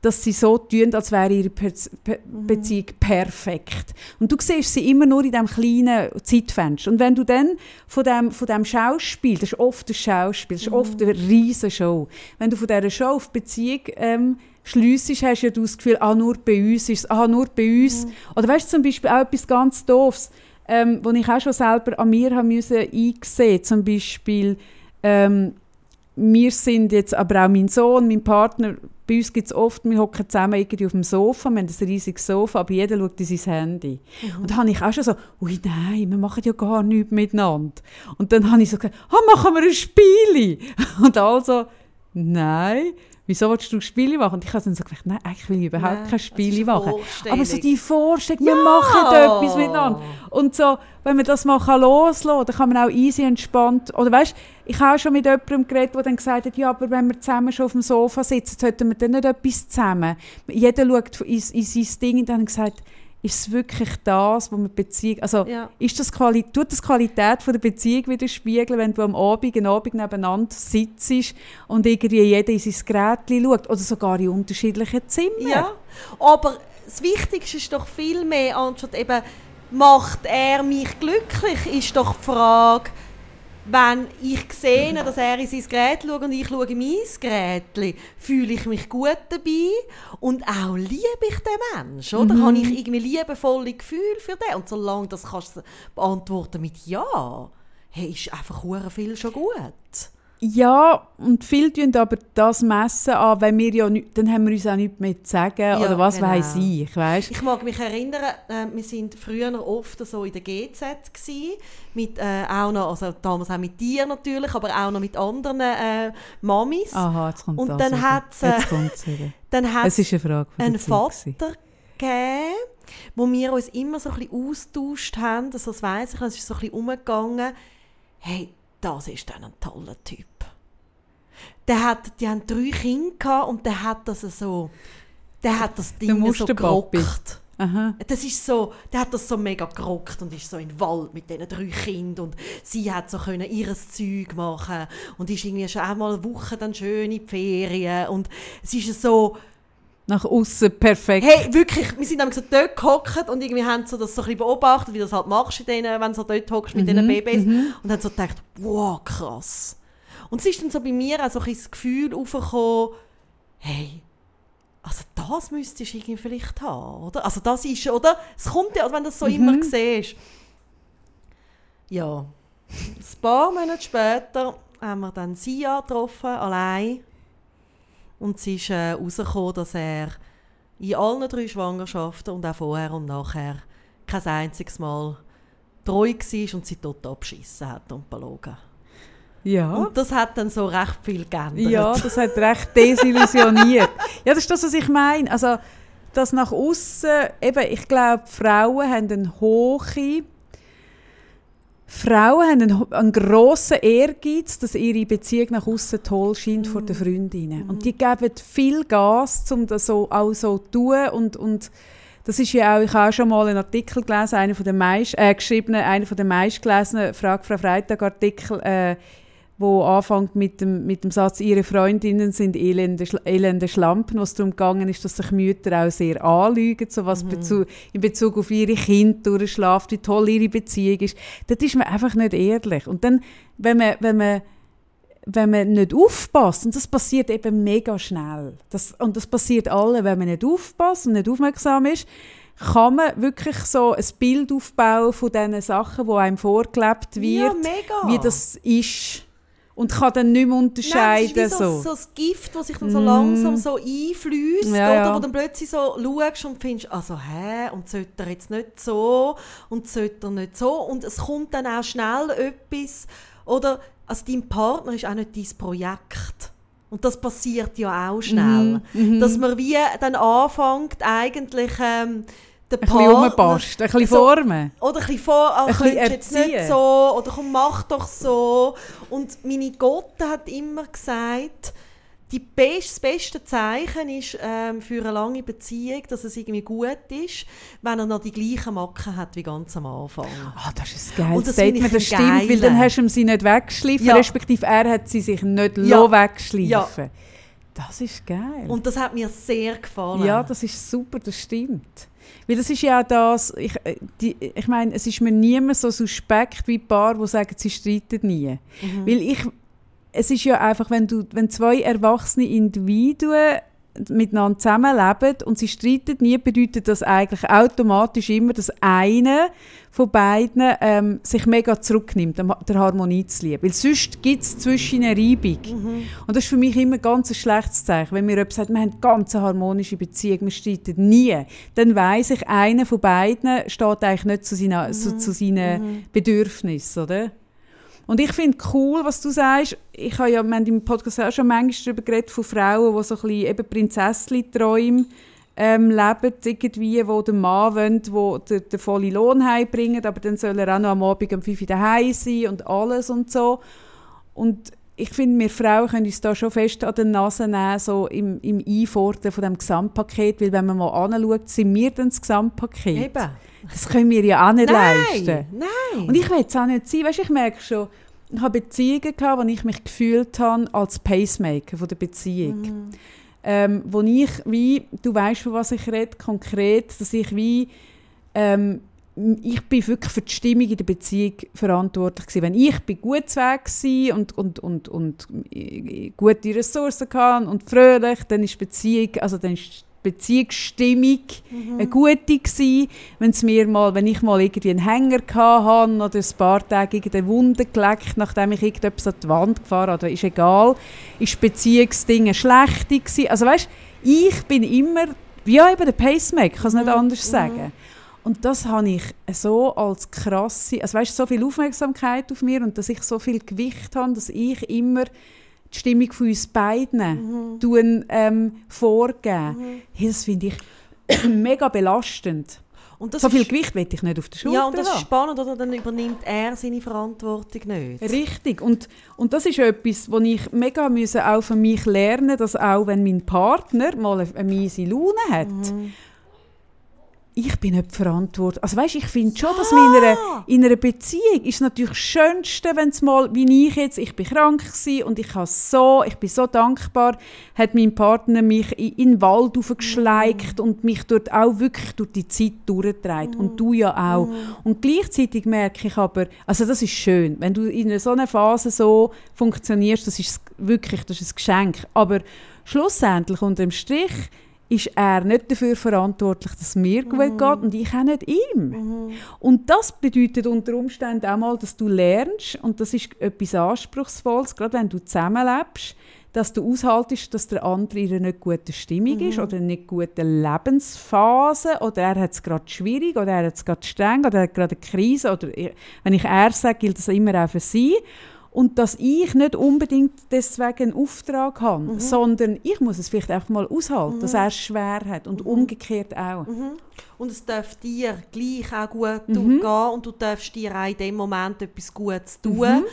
dass sie so tun, als wäre ihre per per Beziehung perfekt. Und du siehst sie immer nur in diesem kleinen Zeitfenster. Und wenn du dann von dem, von dem Schauspiel, das ist oft ein Schauspiel, das ist oft eine riesige Show, wenn du von dieser Show auf Beziehung ähm, schliessest, hast ja du das Gefühl, ah, nur bei uns ist es, ah, nur bei uns. Oder weißt du zum Beispiel auch etwas ganz Doofes, ähm, wo ich auch schon selber an mir haben müssen eingesehen, zum Beispiel, ähm, wir sind jetzt, aber auch mein Sohn, mein Partner, bei uns gibt es oft, wir hocken zusammen irgendwie auf dem Sofa, wir haben ein riesiges Sofa, aber jeder schaut in sein Handy. Und da habe ich auch schon so, ui nein, wir machen ja gar nichts miteinander. Und dann habe ich so gesagt, ah, machen wir ein Spiel. Und also, nein, wieso willst du ein Spiel machen? Und ich habe dann so gedacht, nein, eigentlich will ich überhaupt Nein, kein das ist Spiel eine machen. Aber so die Vorstellung, wir Ja! machen etwas miteinander. Und so, wenn man das mal kann loslassen kann, dann kann man auch easy entspannt, oder weißt, ich habe auch schon mit jemandem geredet, der dann gesagt hat, ja, aber wenn wir zusammen schon auf dem Sofa sitzen, sollten wir dann nicht etwas zusammen. Jeder schaut in, in sein Ding und dann gesagt, ist es wirklich das, was man Beziehung, also Ja. ist das Quali tut das Qualität von der Beziehung widerspiegeln, wenn du am Abend, einen Abend nebeneinander sitzt und irgendwie jeder in sein Gerät schaut oder sogar in unterschiedlichen Zimmern? Ja, aber das Wichtigste ist doch viel mehr, anstatt eben, macht er mich glücklich, ist doch die Frage, wenn ich sehe, dass er in sein Gerät schaut und ich schaue in mein Gerät, fühle ich mich gut dabei und auch liebe ich den Menschen, oder? Habe ich irgendwie liebevolle Gefühle für den? Und solange das kannst du beantworten mit Ja, hey, ist einfach viel schon gut. Ja, und viele tun aber das messen an, wenn wir ja nicht, dann haben wir uns auch nichts mehr zu sagen oder was genau. weiß ich, weißt? Ich mag mich erinnern, äh, wir sind früher oft so in der GZ gsi, mit äh, auch noch, also damals auch mit dir natürlich, aber auch noch mit anderen äh, Mamis. Aha, jetzt kommt Und das dann wieder. hat's, äh. Dann hat Es ist eine Frage von einen gewesen. Vater gegeben, wo wir uns immer so ein bisschen austauscht haben, also das weiss ich, es ist so ein bisschen umgegangen, hey, das ist dann ein toller Typ. Der hat, die haben drei Kinder und der hat das so, der hat das Ding so gerockt. Aha. Das ist so, der hat das so mega gerockt und ist so in den Wald mit diesen drei Kindern und sie hat so können ihres Zeug machen und ist irgendwie schon einmal eine Woche dann schön in die Ferien und es ist so, Nach außen perfekt. hey, wirklich, wir sind so dort gehockt und irgendwie haben so das so ein bisschen beobachtet, wie du das halt machst, in denen, wenn du so dort hockst mit diesen Babys und haben so gedacht, wow, krass. Und es ist dann so bei mir auch so ein das Gefühl aufgekommen, hey, also das müsstest du irgendwie vielleicht haben, oder? Also das ist, oder? Es kommt ja, wenn du das so immer siehst. Ja. Ein paar Monate später haben wir dann Sia getroffen, allein. Und es ist äh, herausgekommen, dass er in allen drei Schwangerschaften und auch vorher und nachher kein einziges Mal treu war und sie total abgeschissen hat und belogen. Ja. Und das hat dann so recht viel geändert. Ja, das hat recht desillusioniert. ja, das ist das, was ich meine. Also, das nach außen, eben, ich glaube, Frauen haben einen hohen Frauen haben einen, einen grossen Ehrgeiz, dass ihre Beziehung nach außen toll scheint vor den Freundinnen. Und die geben viel Gas, um das so, auch so zu tun. Und, und das ist ja auch, ich habe auch schon mal einen Artikel gelesen, einer von den meist, äh, geschriebenen, einer von den meistgelesenen Frage Frau Freitag Artikel, äh, wo anfängt mit dem, mit dem Satz, ihre Freundinnen sind elende, elende Schlampen, was darum gegangen ist, dass sich Mütter auch sehr anlügen, so was Bezu in Bezug auf ihre Kinder durchschlafen, wie toll ihre Beziehung ist. Das ist man einfach nicht ehrlich. Und dann, wenn man, wenn man wenn man nicht aufpasst, und das passiert eben mega schnell, das, und das passiert allen, wenn man nicht aufpasst und nicht aufmerksam ist, kann man wirklich so ein Bild aufbauen von diesen Sachen, die einem vorgelebt wird, Ja, mega. wie das ist. Und kann dann nicht mehr Nein, unterscheiden. das ist so, so. so das Gift, das sich dann so langsam so einfließt, Ja, oder? ja. Wo dann plötzlich so schaust und findest, also hä, und sollte er jetzt nicht so und sollte er nicht so und es kommt dann auch schnell etwas, oder, also dein Partner ist auch nicht dein Projekt. Und das passiert ja auch schnell. Mhm, Dass man wie dann anfängt, eigentlich ähm, den Ein bisschen rumpasst, ein bisschen so- formen. Oder ein bisschen vor, ah, Ein jetzt nicht so, oder komm, mach doch so. Und meine Gotte hat immer gesagt, die best, das beste Zeichen ist ähm, für eine lange Beziehung, dass es irgendwie gut ist, wenn er noch die gleichen Macken hat wie ganz am Anfang. Ah, das ist ein geiles Und das Statement, das stimmt, weil dann hast du ihm sie nicht weggeschliffen, Ja. respektive er hat sie sich nicht Ja. wegschleifen Ja. Das ist geil. Und das hat mir sehr gefallen. Ja, das ist super, das stimmt. Weil das ist ja auch das, ich, äh, die, ich meine, es ist mir niemand so suspekt wie ein Paar, die sagen, sie streiten nie. Mhm. Weil ich, es ist ja einfach, wenn, du, wenn zwei erwachsene Individuen miteinander zusammenleben und sie streiten nie, bedeutet das eigentlich automatisch immer, dass einer von beiden ähm, sich mega zurücknimmt, der Harmonie zu lieben. Weil sonst gibt es zwischen eine Reibung. Und das ist für mich immer ganz ein schlechtes Zeichen. Wenn mir jemand sagt, wir haben eine ganz harmonische Beziehung, wir streiten nie, dann weiss ich, einer von beiden steht eigentlich nicht zu seinen, so, zu seinen Bedürfnissen, oder? Und ich finde cool, was du sagst. Ich habe ja, wir haben im Podcast auch schon manchmal darüber geredet, von Frauen, die so ein bisschen eben Prinzesschen-Träume ähm, leben, irgendwie, wo der Mann will, wo den, den vollen Lohn heimbringt, aber dann soll er auch noch am Abend um 5 Uhr daheim sein und alles und so. Und ich finde, wir Frauen können uns da schon fest an den Nase nehmen, so im, im Einfordern von dem Gesamtpaket, weil wenn man mal anschaut, sind wir dann das Gesamtpaket. Eben. Das können wir ja auch nicht Nein, leisten. nein. Und ich will es auch nicht sein. Weißt, ich merke schon, ich habe Beziehungen gehabt, wo ich mich gefühlt habe als Pacemaker von der Beziehung. Mhm. Ähm, wo ich wie, du weißt, von was ich rede, konkret, dass ich wie, ähm, ich bin wirklich für die Stimmung in der Beziehung verantwortlich gewesen. Wenn ich bin gut zu Weg war und, und, und, und äh, gute Ressourcen hatte und fröhlich, dann ist die Beziehung, also dann ist Beziehungsstimmung eine gute gewesen. Wenn's mir mal, wenn ich mal irgendwie einen Hänger hatte oder ein paar Tage irgendeine Wunde geleckt, nachdem ich irgendetwas an die Wand gefahren habe, ist egal, ist die Beziehungsdinge schlecht gewesen. Also weißt, ich bin immer, ja eben der Pacemaker, ich kann es nicht anders sagen. Und das habe ich so als krasse, also weißt, so viel Aufmerksamkeit auf mir und dass ich so viel Gewicht habe, dass ich immer die Stimmung von uns beiden tun, ähm, vorgeben. Hey, das finde ich mega belastend. Und das so viel Gewicht will ich nicht auf der Schulter Ja, und das ist spannend, oder? Dann übernimmt er seine Verantwortung nicht. Richtig. Und, und das ist etwas, wo ich mega müssen auch für mich lernen dass auch wenn mein Partner mal eine, miese Laune hat, ich bin nicht verantwortlich. Also weißt, ich finde schon, dass in einer, in einer Beziehung ist natürlich das Schönste, wenn es mal, wie ich jetzt, ich bin krank gewesen und ich habe so, ich bin so dankbar, hat mein Partner mich in, in den Wald aufgeschleicht und mich dort auch wirklich durch die Zeit durchgetragen. Und du ja auch. Und gleichzeitig merke ich aber, also das ist schön, wenn du in einer so einer Phase so funktionierst, das ist wirklich, das ist ein Geschenk. Aber schlussendlich unter dem Strich ist er nicht dafür verantwortlich, dass es mir gut geht und ich auch nicht ihm. Und das bedeutet unter Umständen auch mal, dass du lernst, und das ist etwas Anspruchsvolles, gerade wenn du zusammenlebst, dass du aushaltest, dass der andere in einer nicht guten Stimmung ist oder in einer nicht guten Lebensphase oder er hat es gerade schwierig oder er hat es gerade streng oder er hat gerade eine Krise oder wenn ich er sage, gilt das immer auch für sie. Und dass ich nicht unbedingt deswegen einen Auftrag habe, sondern ich muss es vielleicht einfach mal aushalten, dass er es schwer hat und umgekehrt auch. Und es darf dir gleich auch gut Mhm. gehen und du darfst dir auch in dem Moment etwas Gutes tun. Mhm.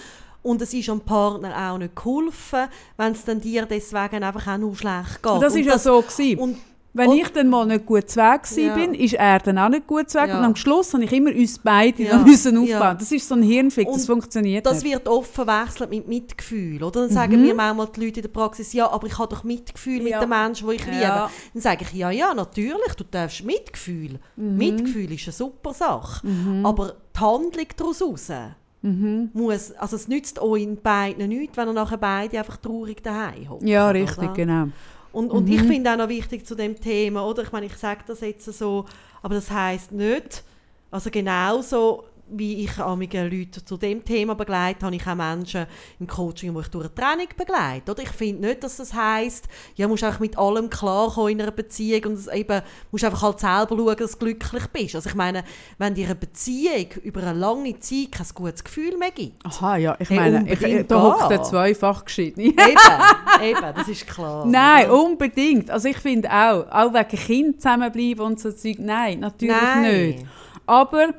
Und es ist dem Partner auch nicht geholfen, wenn es dann dir deswegen einfach auch nur schlecht geht. Und das und ist ja so gewesen. Wenn und- ich dann mal nicht gut zu Weg Ja. bin, ist er dann auch nicht gut zu Weg. Ja. Und am Schluss habe ich immer uns beide Ja. müssen aufbauen. Ja. Das ist so ein Hirnfick, das Und funktioniert das nicht. wird oft verwechselt mit Mitgefühl. Oder? Dann Mhm. sagen mir manchmal die Leute in der Praxis, ja, aber ich habe doch Mitgefühl mit den Menschen, die ich liebe. Dann sage ich, ja, ja, natürlich, du darfst Mitgefühl. Mhm. Mitgefühl ist eine super Sache. Aber die Handlung daraus raus Mhm. muss, also es nützt euch beiden nichts, wenn ihr nachher beide einfach traurig daheim hockt. Ja, oder? richtig, genau. Und, und ich finde auch noch wichtig zu dem Thema, oder? Ich meine, ich sage das jetzt so, aber das heißt nicht, also genauso wie ich einige Leute zu dem Thema begleite, habe ich auch Menschen im Coaching, wo ich durch eine Training begleite. Oder? Ich finde nicht, dass das heisst, ja, musst einfach mit allem klarkommen in einer Beziehung und es eben, musst einfach halt selber schauen, dass du glücklich bist. Also ich meine, wenn dir eine Beziehung über eine lange Zeit kein gutes Gefühl mehr gibt, Aha, ja, ich meine, ich, unbedingt da hockt der zweifach geschiedene. eben, eben, das ist klar. Nein, oder? unbedingt. Also ich finde auch, auch wegen Kind zusammenbleiben und so Zeug, nein, natürlich Nein. nicht. Aber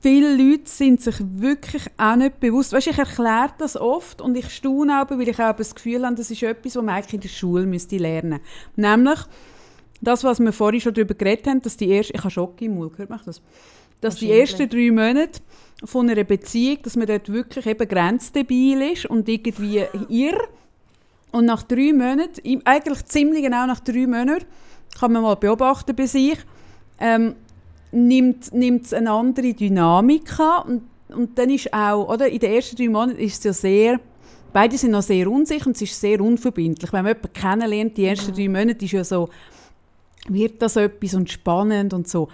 viele Leute sind sich wirklich auch nicht bewusst. Weißt, ich erkläre das oft und ich staune auch, weil ich auch das Gefühl habe, das ist etwas, was man eigentlich in der Schule müsste lernen müsste. Nämlich das, was wir vorhin schon darüber geredet haben, dass die erste, ich habe Schock im Mund, hört man das? Dass die ersten drei Monate von einer Beziehung, dass man dort wirklich eben grenzdebil ist und irgendwie irr. Und nach drei Monaten, eigentlich ziemlich genau nach drei Monaten, kann man mal beobachten bei sich, ähm, nimmt, nimmt es eine andere Dynamik an. Und, und dann ist auch, oder, in den ersten drei Monaten ist es ja sehr, beide sind noch sehr unsicher und es ist sehr unverbindlich. Wenn man jemanden kennenlernt, die ersten drei Monate ist ja so, wird das etwas und spannend und so.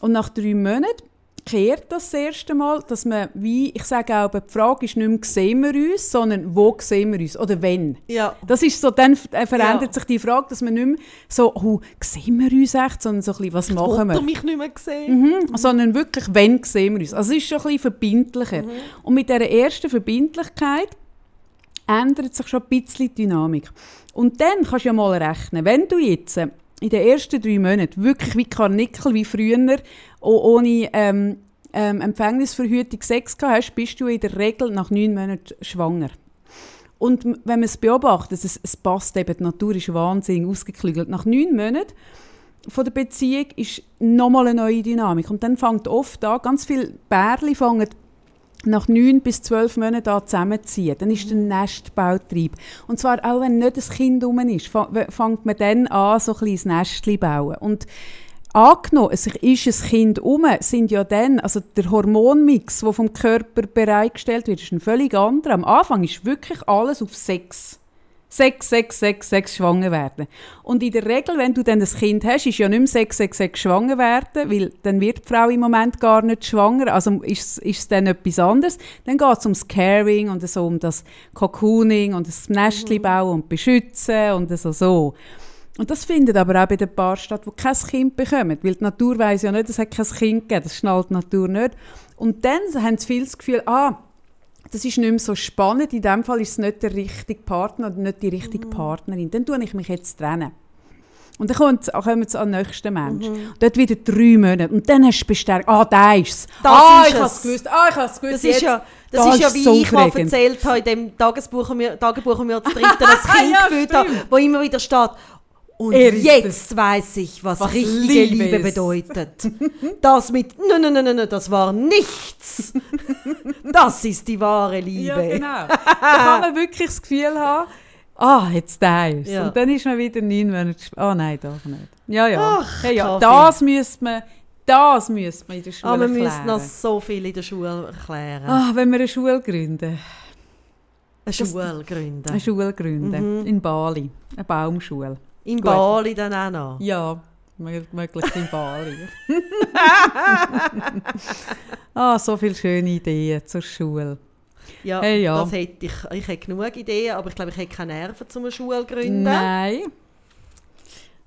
Und nach drei Monaten kehrt das, erste Mal, dass man, wie ich sage auch, die Frage ist nicht mehr, sehen wir uns, sondern wo sehen wir uns oder wenn. Ja. Das ist so, dann äh, verändert Ja. sich die Frage, dass man nicht mehr so, oh, sehen wir uns echt, sondern so ein bisschen, was machen Hat er wir? mich nicht mehr gesehen? Mhm, sondern wirklich, wenn sehen wir uns. Also es ist schon ein bisschen verbindlicher. Und mit dieser ersten Verbindlichkeit ändert sich schon ein bisschen die Dynamik. Und dann kannst du ja mal rechnen, wenn du jetzt äh, in den ersten drei Monaten wirklich wie Karnickel, wie früher, ohne ähm, ähm, Empfängnisverhütung Sex gehabt hast, bist du in der Regel nach neun Monaten schwanger. Und wenn man es beobachtet, es, es passt eben, die Natur ist wahnsinnig ausgeklügelt. Nach neun Monaten von der Beziehung ist nochmal eine neue Dynamik. Und dann fängt oft an, ganz viele Bärli fangen nach neun bis zwölf Monaten an zusammenziehen. Dann ist der Nestbautrieb. Und zwar auch, wenn nicht ein Kind rum ist, fängt man dann an, so ein kleines Nestchen bauen. Und angenommen, es ist ein Kind um, sind ja dann, also der Hormonmix, der vom Körper bereitgestellt wird, ist ein völlig anderer. Am Anfang ist wirklich alles auf Sex. Sex, Sex, Sex, Sex, schwanger werden. Und in der Regel, wenn du dann ein Kind hast, ist ja nicht mehr Sex, Sex, Sex, schwanger werden, weil dann wird die Frau im Moment gar nicht schwanger, also ist, ist es dann etwas anderes. Dann geht es ums Caring und so um das Cocooning und das Nestchen bauen und beschützen und so, so. Und das findet aber auch bei den Paaren statt, die kein Kind bekommen. Weil die Natur weiss ja nicht, es hat kein Kind gegeben, das schnallt die Natur nicht. Und dann haben sie viel das Gefühl, ah, das ist nicht mehr so spannend, in dem Fall ist es nicht der richtige Partner oder nicht die richtige Partnerin. Dann tue ich mich jetzt trennen. Und dann kommt, kommen sie an den nächsten Mensch. Und dort wieder drei Monate. Und dann hast du bestärkt, ah, da ist es. Das ah, ist ich habe es. es gewusst. Ah, ich habe es gewusst. Das Jetzt- ist ja, das Da ist ja wie so ich mal erzählt habe in dem Tagesbuch, das mir- Tagebuch, das mir das dritte das Kind Ja, gefühlt habe, stimmt. wo immer wieder steht, und jetzt weiß ich, was, Was richtige Liebe Liebe, bedeutet. Das mit, nein, nein, nein, das war nichts. Das ist die wahre Liebe. Ja, genau. da kann man wirklich das Gefühl haben, ah, jetzt da ist Ja. Und dann ist man wieder neun Monate. Ah, nein, doch nicht. Ja, ja. Ach, hey, ja das müsste man, das müsste man in der Schule Aber wir erklären. müssen noch so viel in der Schule erklären. Ah, wenn wir eine Schule gründen. Eine Schule gründen. Eine Schule gründen. Mhm. In Bali. Eine Baumschule. In Gut. Bali dann auch noch. Ja, mö- möglichst in Bali. ah, so viele schöne Ideen zur Schule. Ja, Hey, ja. das hätte ich. Ich hätte genug Ideen, aber ich glaube, ich hätte keine Nerven, um eine Schule zu gründen. Nein.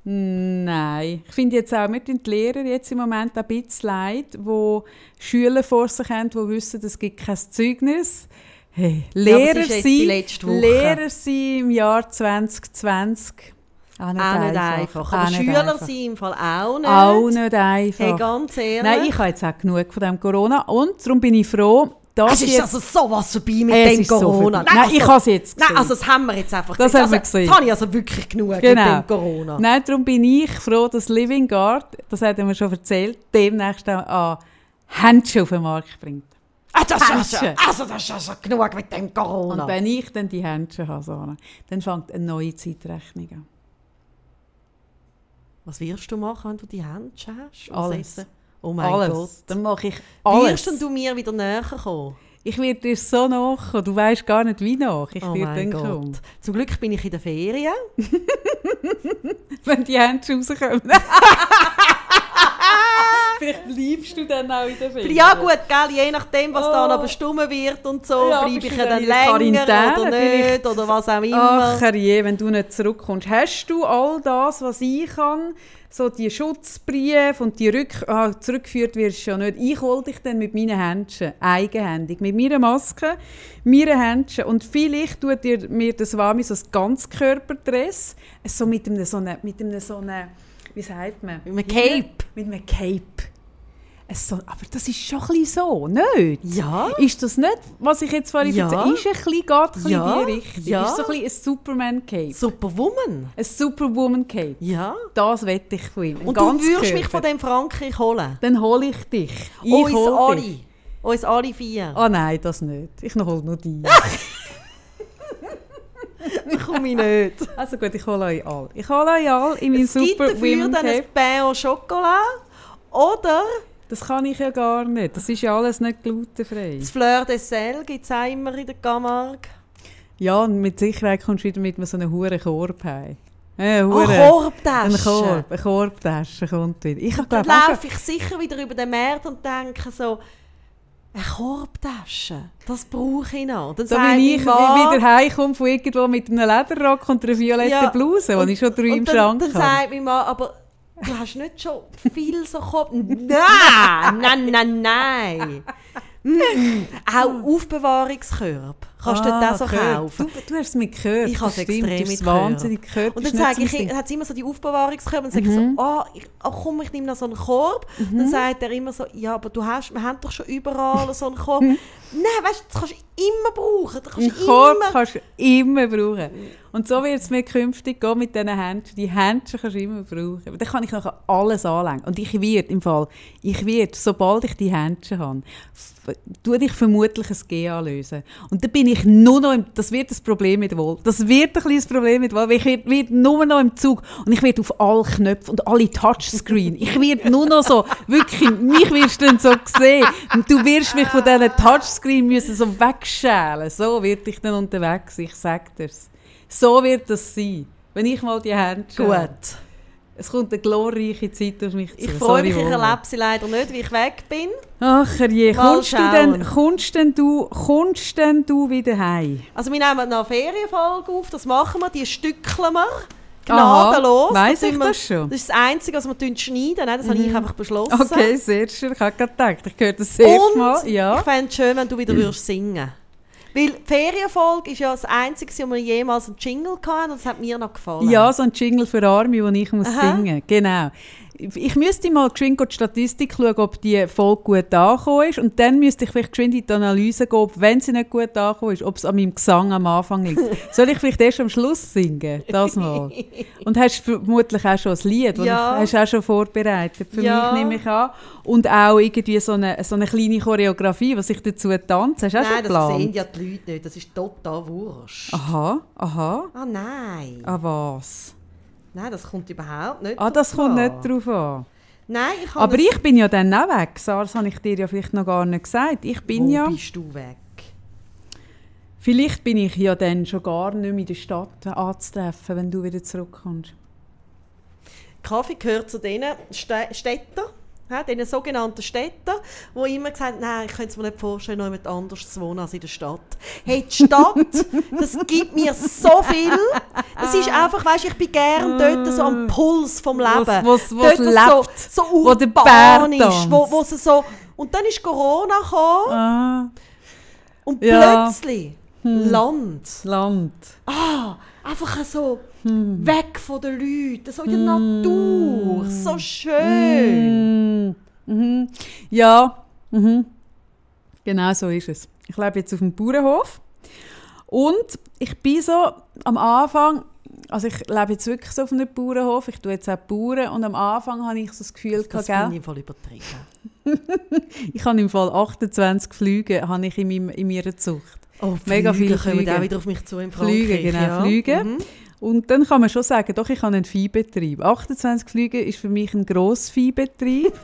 Nein. Ich finde jetzt auch mit den Lehrern jetzt im Moment ein bisschen leid, wo Schüler vor sich haben, die wissen, es gibt kein Zeugnis. Hey, Ja, Lehrer die sein. Lehrer sein im Jahr 2020. Auch nicht, Auch nicht einfach. einfach. Auch Aber nicht Schüler einfach. sind im Fall auch nicht. Auch nicht einfach. Hey, ganz ehrlich. Nein, ich habe jetzt auch genug von dem Corona und darum bin ich froh, dass es ist jetzt... also sowas vorbei mit Es dem ist so Corona. vorbei. Nein, ich habe es jetzt Nein, gesehen. also das haben wir jetzt einfach Das gesehen. haben wir also, gesehen. Das habe ich also wirklich genug Genau. mit dem Corona. Nein, darum bin ich froh, dass Living Guard, das hat er mir schon erzählt, demnächst auch an Händchen auf den Markt bringt. Ah, das ist also, also das ist also genug mit dem Corona. Und wenn ich dann die Händchen habe, Sarah, dann fängt eine neue Zeitrechnung an. Was wirst du machen, wenn du die Hände hast? Alles. Oh mein alles. Gott. Dann mache ich Wirst alles. denn du mir wieder näher kommen? Ich werde dir so nachkommen. Du weißt gar nicht, wie nach ich Oh mein dann Gott. komme. Zum Glück bin ich in der Ferien. Wenn die Händchen rauskommen. Vielleicht bleibst du dann auch in der Ferien. Ja gut, gell, je nachdem, was da Oh. noch bestimmt wird und so, Ja, bleibe ich dann dann länger Quarantäne oder vielleicht? nicht oder was auch immer. Ach herrje, wenn du nicht zurückkommst. Hast du all das, was ich kann, so die Schutzbriefe und die Rück ah, zurückgeführt wirst du ja nicht. Ich hole dich dann mit meinen Händchen, eigenhändig, mit meiner Maske, meinen Händchen und vielleicht tut dir, mir das Wami so ein Ganzkörperdress, so mit einem so einem, mit einem so einem, wie sagt man? Mit einem Cape. Mit einem Cape. So, aber das ist schon ein so, nicht? Ja. Ist das nicht, was ich jetzt vorhin Ja. erzählt Ist ein bisschen, geht ein bisschen Ja. in die Richtung. Ja. Ist so ein bisschen ein Superman-Cape. Superwoman. Ein Superwoman-Cape. Ja. Das wette ich von ihm. Und du würdest mich von dem Frankreich holen. Dann hole ich dich. Ich Uns alle. dich. Uns alle vier. Ah nein, das nicht. Ich hole nur dich. Ich komme ich nicht. also gut, ich hole euch alle. Ich hole euch alle in mein Es gibt dafür dann ein. Pain au Chocolat oder Das kann ich ja gar nicht. Das ist ja alles nicht glutenfrei. das Fleur de Sel gibt es auch immer in der Camargue. Ja, und mit Sicherheit kommst du wieder mit so einem hohen Korb heim. Äh, hure- Korbtasche. Ein Korb, eine Korbtasche kommt wieder. Ich glaube laufe ich sicher wieder über den Markt und denke so, eine Korbtasche, das brauche ich noch. Dann Da bin mein ich Mann- wieder heimkomme von irgendwo mit einem Lederrock und einer violetten Ja, Bluse, die ich schon drei im dann, Schrank dann habe. sagt mein Mann, aber du hast nicht schon viel so Korb... Nein, nein, nein, nein. Mm, auch Aufbewahrungskörbe. Kannst du dort auch so kaufen. Du, du hast es mit gehört. Ich habe es das extrem du mitgehört. wahnsinnig gehört. Und Das dann sage ich, hat sie immer so die Aufbewahrungskörbe und sage Mhm. ich so, oh, ich, oh komm, ich nehme noch so einen Korb. Dann sagt er immer so, ja, aber du hast, wir haben doch schon überall so einen Korb. Nein, weißt du, das kannst du immer brauchen. Das kannst du Korb immer... kannst du immer brauchen. Und so wird es mir künftig gehen mit diesen Händchen. Die Händchen kannst du immer brauchen. Aber dann kann ich nachher alles anlegen. Und ich werde im Fall, ich werde, sobald ich die Händchen habe, tue ich vermutlich ein GA lösen. Und dann bin ich nur noch im, das wird das Problem mit Wohl. Das wird ein kleines Problem mit Wohl, ich werde, werde nur noch im Zug und ich werde auf alle Knöpfe und alle Touchscreen. Ich werde nur noch so, wirklich, mich wirst du dann so sehen. Und du wirst mich von diesen Touchscreen müssen so wegschälen. So werde ich dann unterwegs ich sage dir's. So wird das sein, wenn ich mal die Hände habe. Gut. Es kommt eine glorreiche Zeit auf mich zu. Ich freue mich, ich erlebe sie leider nicht, wie ich weg bin. Ach je, Mal kommst du, denn, kommst, denn du, kommst denn du wieder heim? Also wir nehmen eine Ferienfolge auf, das machen wir, die stückeln wir. Aha, Gnadenlos. weiss sind ich wir- das schon? Das ist das Einzige, was wir schneiden. Nein, das habe ich einfach beschlossen. Okay, sehr schön. Ich habe gerade gedacht, ich höre das Und Mal. Ja. ich fände es schön, wenn du wieder würdest singen Weil die Ferienfolge ist ja das Einzige, wo wir jemals einen Jingle hatten und das hat mir noch gefallen. Ja, so ein Jingle für Arme, den ich muss Aha. singen Genau. Ich müsste mal geschwind die Statistik schauen, ob die Folge gut angekommen ist. Und dann müsste ich vielleicht geschwind in die Analyse gehen, ob, wenn sie nicht gut angekommen ist, ob es an meinem Gesang am Anfang liegt. Soll ich vielleicht erst am Schluss singen? Das mal. Und hast vermutlich auch schon ein Lied, das Ja. hast auch schon vorbereitet. Für Ja. mich nehme ich an. Und auch irgendwie so eine, so eine kleine Choreografie, was ich dazu tanze. Hast du auch schon Nein, das geplant? sehen ja die Leute nicht. Das ist total wurscht. Aha, aha. Ah nein. Ah, was? Nein, das kommt überhaupt nicht Ah, das kommt an. nicht drauf an. Nein, ich Aber ich bin ja dann auch weg. Sarah, das habe ich dir ja vielleicht noch gar nicht gesagt. Ich bin Wo ja... bist du weg? Vielleicht bin ich ja dann schon gar nicht mehr in der Stadt anzutreffen, wenn du wieder zurückkommst. Kaffee gehört zu den Stä- Städtern, ja, den sogenannten Städtern, die immer gesagt haben, nein, ich könnte es mir nicht vorstellen, noch jemand anders zu wohnen als in der Stadt. Hey, die Stadt, das gibt mir so viel. Das ist einfach, weißt, ich bin gern dort so am Puls vom Leben. Wo's- wo's- wo's dort, wo lebt, so, so wo der urban Bär ist, wo, wo so... Und dann ist Corona gekommen Ah, und Ja. plötzlich Land. Land. Ah, einfach so weg von den Leuten, so in der Natur, so schön. Mm, mhm. Ja, mhm. genau so ist es. Ich lebe jetzt auf dem Bauernhof und ich bin so am Anfang, also ich lebe jetzt wirklich so auf einem Bauernhof, ich tue jetzt auch Bauern und am Anfang habe ich so das Gefühl, Das finde ich im Fall übertrieben. ich habe im Fall 28 Flüge habe ich in, meinem, in meiner Zucht. Oh, Mega viele kommen Flüge. auch wieder auf mich zu Frankreich. Flüge, genau, ja. Flüge. Mhm. Und dann kann man schon sagen, doch, ich habe einen Viehbetrieb. 28 Flüge ist für mich ein Grossviehbetrieb.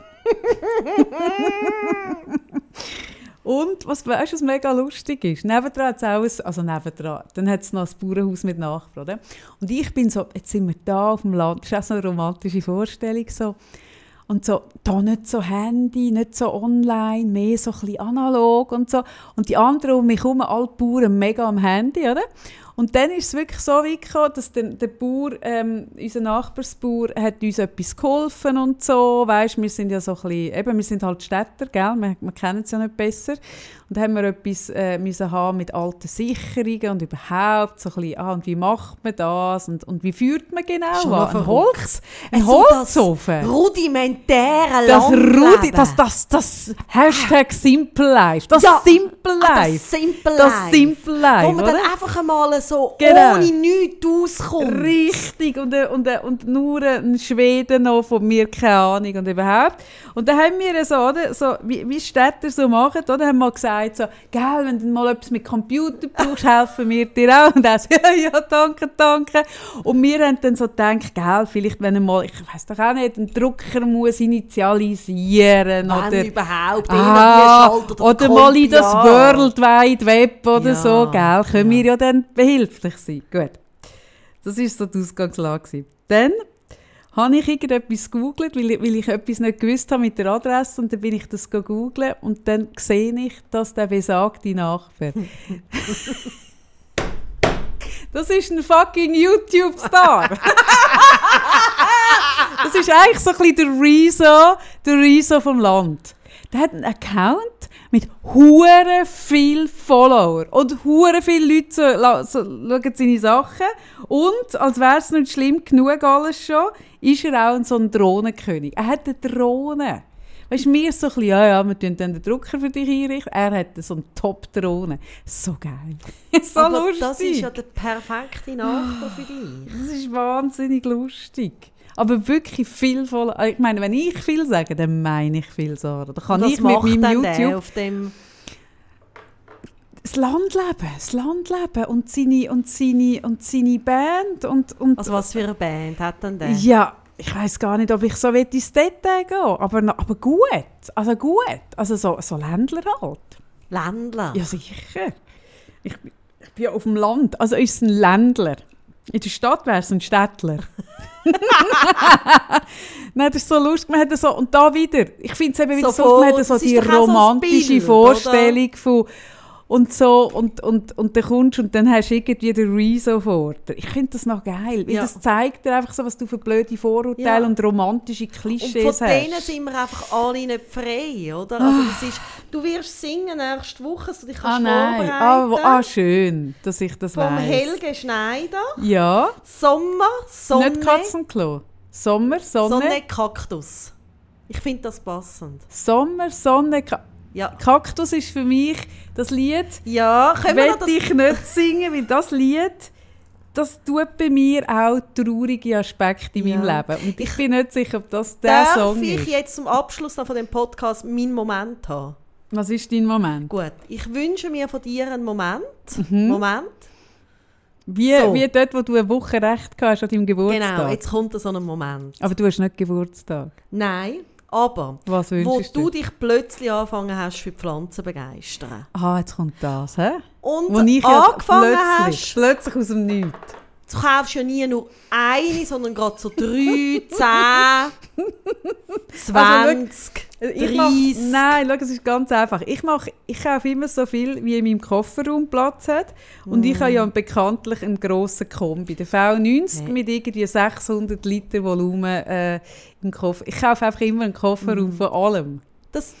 Und was weißt du, was mega lustig ist? Nebendran hat es auch ein, also nebendran, dann hat es noch ein Bauernhaus mit Nachbarn. Oder? Und ich bin so, jetzt sind wir da auf dem Land, das ist auch so eine romantische Vorstellung. So. Und so, da nicht so Handy, nicht so online, mehr so ein bisschen analog und so. Und die anderen um mich herum, alle Bauern, mega am Handy, oder? Und dann ist es wirklich so weit gekommen, dass der, der Bauer, ähm, unser Nachbarsbauer, hat uns etwas geholfen und so. Weißt, wir sind ja so ein bisschen, eben, wir sind halt Städter, gell? Wir, wir kennen es ja nicht besser. Und dann haben wir etwas äh, müssen haben mit alten Sicherungen und überhaupt so ein bisschen, ah, und wie macht man das und, und wie führt man genau Schon an? Ein. Holz, ein So das Holzofen. Rudimentäre Das. Rudi, das, das, das Hashtag Simple Life. Das Ja. Simple Ah, Life. das Simple Das Life. Simple Life, Wo man dann oder? einfach einmal so Genau. ohne nichts auskommt. Richtig, und, äh, und, äh, und nur ein Schweden noch von mir, keine Ahnung, und überhaupt. Und dann haben wir so, oder, so wie, wie Städter so machen, oder, haben wir gesagt, so, gell, wenn du mal etwas mit Computer brauchst, helfen wir dir auch. Und er so, ja, ja, danke, danke. Und wir haben dann so gedacht, gell, vielleicht, wenn er mal, ich weiß doch auch nicht, einen Drucker muss initialisieren, Wenn oder... überhaupt Ah, schaltet oder mal in das Ja. World Wide Web oder Ja, so, gell? Können ja. wir ja dann behilflich sein. Gut. Das war so die Ausgangslage. Dann habe ich irgendetwas gegoogelt, weil ich, weil ich etwas nicht gewusst habe mit der Adresse und dann bin ich das googeln und dann sehe ich, dass der besagte Nachbar Das ist ein fucking YouTube-Star. das ist eigentlich so ein bisschen der Rezo, der Rezo vom Land. Der hat einen Account mit hure viel Follower und hure viele Leute so, so, schauen seine Sachen und als wäre es nicht schlimm genug alles schon, ist er auch so ein Drohnenkönig. Er hat eine Drohne. Weißt du, mir so ein bisschen, ja, ja, wir tun dann den Drucker für dich einrichten. Er hat so eine Top-Drohne. So geil. so Aber lustig. das ist ja der perfekte Nachbar für dich. Das ist wahnsinnig lustig. Aber wirklich viel voll. Ich meine, wenn ich viel sage, dann meine ich viel, Sarah. Da kann Was ich mit meinem YouTube auf dem... das Landleben, das Landleben und seine, und seine, und seine Band und, und Also was für eine Band hat denn der? ja, ich weiß gar nicht, ob ich so ins Detail gehen aber, aber gut, also gut, also so, so Ländler halt. Ländler. Ja, sicher. Ich, bin- ich bin ja auf dem Land, also ist es ein Ländler. In der Stadt wäre es ein Städtler. Nein, das ist so lustig. Man hat so, und da wieder, ich finde es eben wieder So so, man hat so die auch so romantische Bild, Vorstellung von und so und, und, und dann kommst und dann hast du irgendwie den Rezo vor dir. Ich finde das noch geil, weil Ja. das zeigt dir einfach so, was du für blöde Vorurteile Ja. und romantische Und Klischees von denen hast. sind wir einfach alle nicht frei, oder? Also das ist, du wirst singen nächste Woche, dass du dich Ah kannst nein, ah, wo- vorbereiten ah schön, dass ich das Vom weiß. Helge Schneider. Ja, Sommer, Sonne, nicht Katzenklo. Sommer, Sonne, Sonne, Kaktus. Ich finde das passend. Sommer, Sonne, Ka Ja, Kaktus ist für mich das Lied, ja können wir das... ich nicht singen, weil das Lied, das tut bei mir auch traurige Aspekte in meinem Ja. Leben. Und ich, bin nicht sicher, ob das der Darf Song ich ist. jetzt zum Abschluss noch von dem Podcast meinen Moment haben? Was ist dein Moment? Gut, ich wünsche mir von dir einen Moment. Mhm. Moment. Wie, So. wie dort, wo du eine Woche recht hast an deinem Geburtstag. Genau, jetzt kommt so ein Moment. Aber du hast nicht Geburtstag. Nein, aber Was wo du dich plötzlich angefangen hast, für Pflanzen zu begeistern. Ah, jetzt kommt das, hä? Und Wo ich ja angefangen plötzlich, hast, plötzlich aus dem Nichts. Du kaufst ja nie nur eine, sondern gerade so drei, zehn, zwanzig, Also dreißig. nein, schau, es ist ganz einfach. Ich, mach, ich kaufe immer so viel, wie in meinem Kofferraum Platz hat. Und ich habe ja bekanntlich einen grossen Kombi. Der V90 Nee. mit irgendwie 600 Liter Volumen äh, im Koffer. Ich kaufe einfach immer einen Kofferraum von allem. Das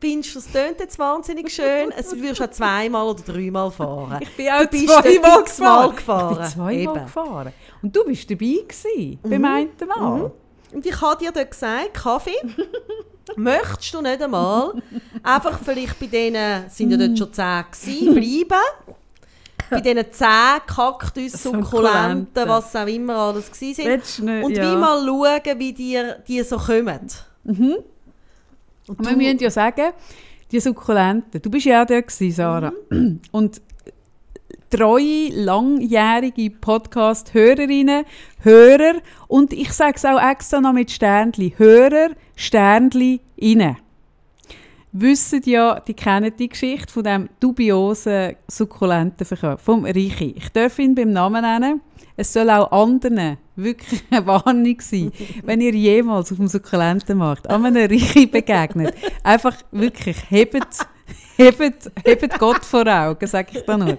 findest du, das tönt jetzt wahnsinnig schön. Es würdest auch zweimal oder dreimal fahren. Ich bin auch Du bist zweimal gefahren. gefahren. Ich bin zweimal Eben. gefahren. Und du bist dabei gewesen, beim einen Mal. Und ich habe dir dort gesagt, Kaffee, möchtest du nicht einmal einfach vielleicht bei denen, sind ja dort schon zehn gewesen, bleiben, bei diesen zehn Kaktus, Sukkulenten. Was auch immer alles nicht- und ja. wie mal schauen, wie dir die so kommen. Und Und wir müssen ja sagen, die Sukkulenten, du bist ja auch dort gewesen, Sarah. Mhm. Und treue, langjährige Podcast-Hörerinnen, Hörer und ich sage es auch extra noch mit Sternli, Hörer, Sternli, inne. Wissen ja, die kennen die Geschichte von dem dubiosen Sukkulentenverkauf, vom Reichi. Ich darf ihn beim Namen nennen. Es soll auch anderen wirklich eine Warnung sein, wenn ihr jemals auf dem Sukkulentenmarkt an einem Reichi begegnet. Einfach wirklich, hebt, hebt, hebt Gott vor Augen, sage ich da nur.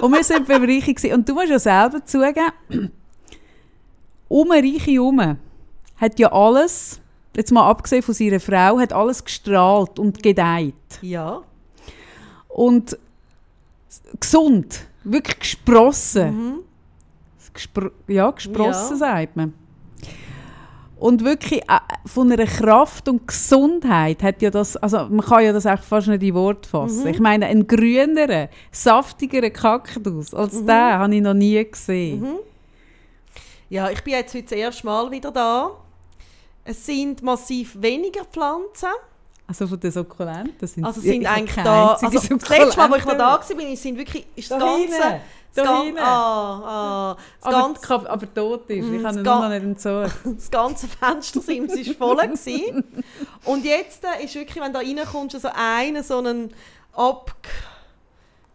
Und wir sind beim Reichi gewesen. und du musst ja selber zugeben, um Reichi herum hat ja alles, jetzt mal abgesehen von seiner Frau, hat alles gestrahlt und gedeiht. ja, Und gesund, wirklich gesprossen. mhm. Gespr ja, gesprossen Ja. sagt man. Und wirklich äh, von einer Kraft und Gesundheit hat ja das, also man kann ja das auch fast nicht in Wort fassen. Mhm. Ich meine, einen grüneren, saftigeren Kaktus als Mhm. den habe ich noch nie gesehen. ja, ich bin jetzt heute das erste Mal wieder da. Es sind massiv weniger Pflanzen. Also von den Sukkulenten sind Also sind eigentlich da. Also das letzte Mal, wo ich noch da war, sind wirklich ist Da das ganze, hinten, da gan ah, ah, das, aber, ganze, Kap- aber tot ist. Ich das habe noch nicht entzogen. das ganze Fenstersims ist voll gewesen. Und jetzt äh, ist wirklich, wenn du da reinkommst, so einer so ein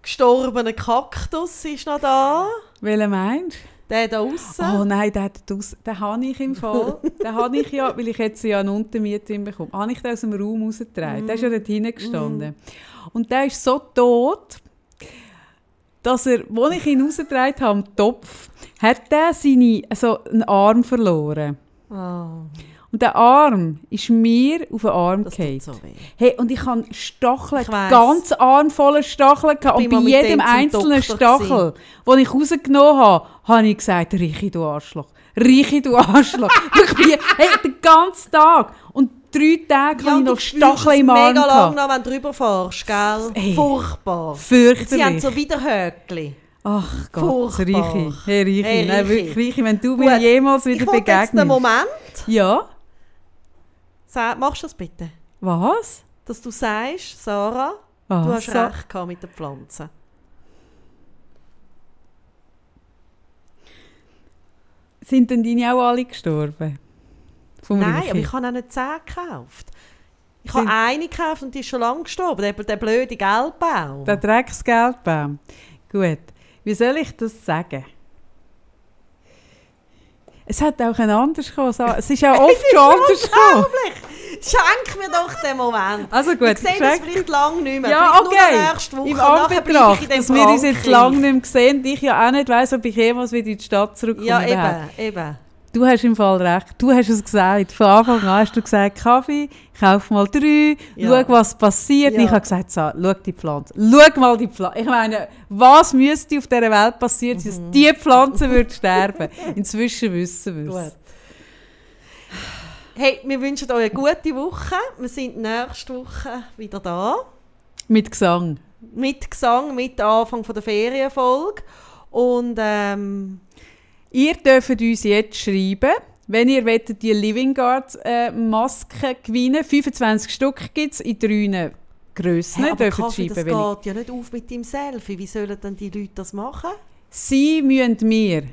abgestorbener Kaktus ist noch da. Welchen meinst Der da außen. Oh nein, den, den, den habe ich im Fall. den habe ich ja, weil ich jetzt ja eine Untermiete bekommen habe, ich den aus dem Raum rausgetragen. Der ist ja dort hinten gestanden. Und der ist so tot, dass er, als ich ihn rausgetragen habe, am Topf, hat der seine, also einen Arm verloren. Ah. Und der Arm ist mir auf den Arm gefallen. so. Hey, und ich habe Stacheln, Ich ganz Arm voller Stacheln gehabt. Und bei jedem einzelnen Stachel, den ich rausgenommen habe, habe ich gesagt, Richi, du Arschloch. Richi, du Arschloch. ich bin, hey, den ganzen Tag. Und drei Tage habe ich noch Stacheln im Arm mega lang noch, wenn du drüber fährst, gell? Ey. Furchtbar. Fürchterlich. Sie haben so Widerhöckli. Ach Gott, Furchtbar. Richi. Hey, Richi. Hey, Nein, Richi. wirklich, Richi, wenn du Gut, mir jemals Ich wieder wollte jetzt begegnest. Moment. Ja? Sag, machst du das bitte? Was? Dass du sagst, Sarah, Was? du hast Sa- recht gehabt mit den Pflanzen. Sind denn deine auch alle gestorben? Vom Nein, Richi? aber ich habe auch nicht zehn gekauft. Ich Sind- habe eine gekauft und die ist schon lange gestorben. Der, der blöde Gelbbaum. Der Drecksgeldbaum. Gut. Wie soll ich das sagen? Es hat auch ein anders kommen. so- Es ist auch oft schon anders gekommen. Schenk mir doch den Moment. Also gut, ich sehe das vielleicht lange nicht mehr. Ja, vielleicht okay. Im Anbetracht, dass wir uns jetzt lange nicht mehr gesehen und ich ja auch nicht weiss, ob ich jemals wieder in die Stadt zurückkomme. Ja, eben, eben. Du hast im Fall recht. Du hast es gesagt. Von Anfang an hast du gesagt, Kaffee, kauf mal drei, Ja. schau, was passiert. Ja. ich habe gesagt, so, schau die Pflanze. Schau mal die Pflanze. Ich meine, was müsste auf dieser Welt passieren, dass Mhm. diese Pflanze würde sterben? Inzwischen wissen wir es. Hey, wir wünschen euch eine gute Woche. Wir sind nächste Woche wieder da. Mit Gesang. Mit Gesang, mit Anfang von der Ferienfolge. Und ähm, Ihr dürft uns jetzt schreiben, wenn ihr wollt, die Living Guard äh, Masken gewinnen 25 Stück gibt es in drei Grössen. hey, aber dürft Kaffee, das schreiben, welche- geht ja nicht auf mit dem Selfie. Wie sollen denn die Leute das machen? Sie müssen mir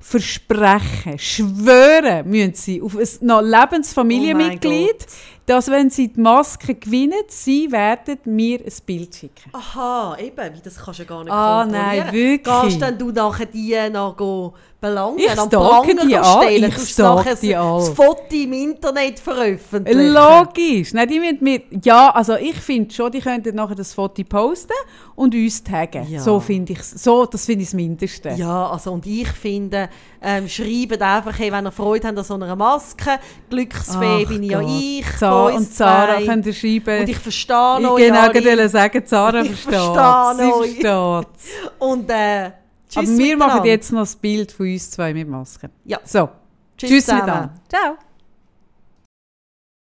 versprechen, schwören müssen sie auf ein noch Lebensfamilienmitglied, Oh dass wenn sie die Maske gewinnen, sie werden mir ein Bild schicken. Aha, eben, das kannst du ja gar nicht Ah, kontrollieren. nein, wirklich? Gehst dann du nachher die noch go belangen, Ich am stalke Pranger die stellen, ich stalke die an. das Foto im Internet veröffentlichen? Logisch. Nein, die müssen mir, ja, also ich finde schon, die könnten nachher das Foto posten und uns taggen. Ja. So finde ich so, das finde ich das Mindeste. Ja, also und ich finde, ähm, schreibt einfach, hey, wenn ihr Freude habt an so einer Maske, Glücksfee Ach bin ja Gott. ich, Sa von uns und Sarah zwei. könnt ihr schreiben. Und ich verstehe ich euch genau alle. gerade sagen, Ich versteht verstehe Sie euch. Und äh, tschüss Aber wir machen jetzt noch das Bild von uns zwei mit Masken. Ja. So, Tschüss tschüss zusammen. miteinander. Ciao.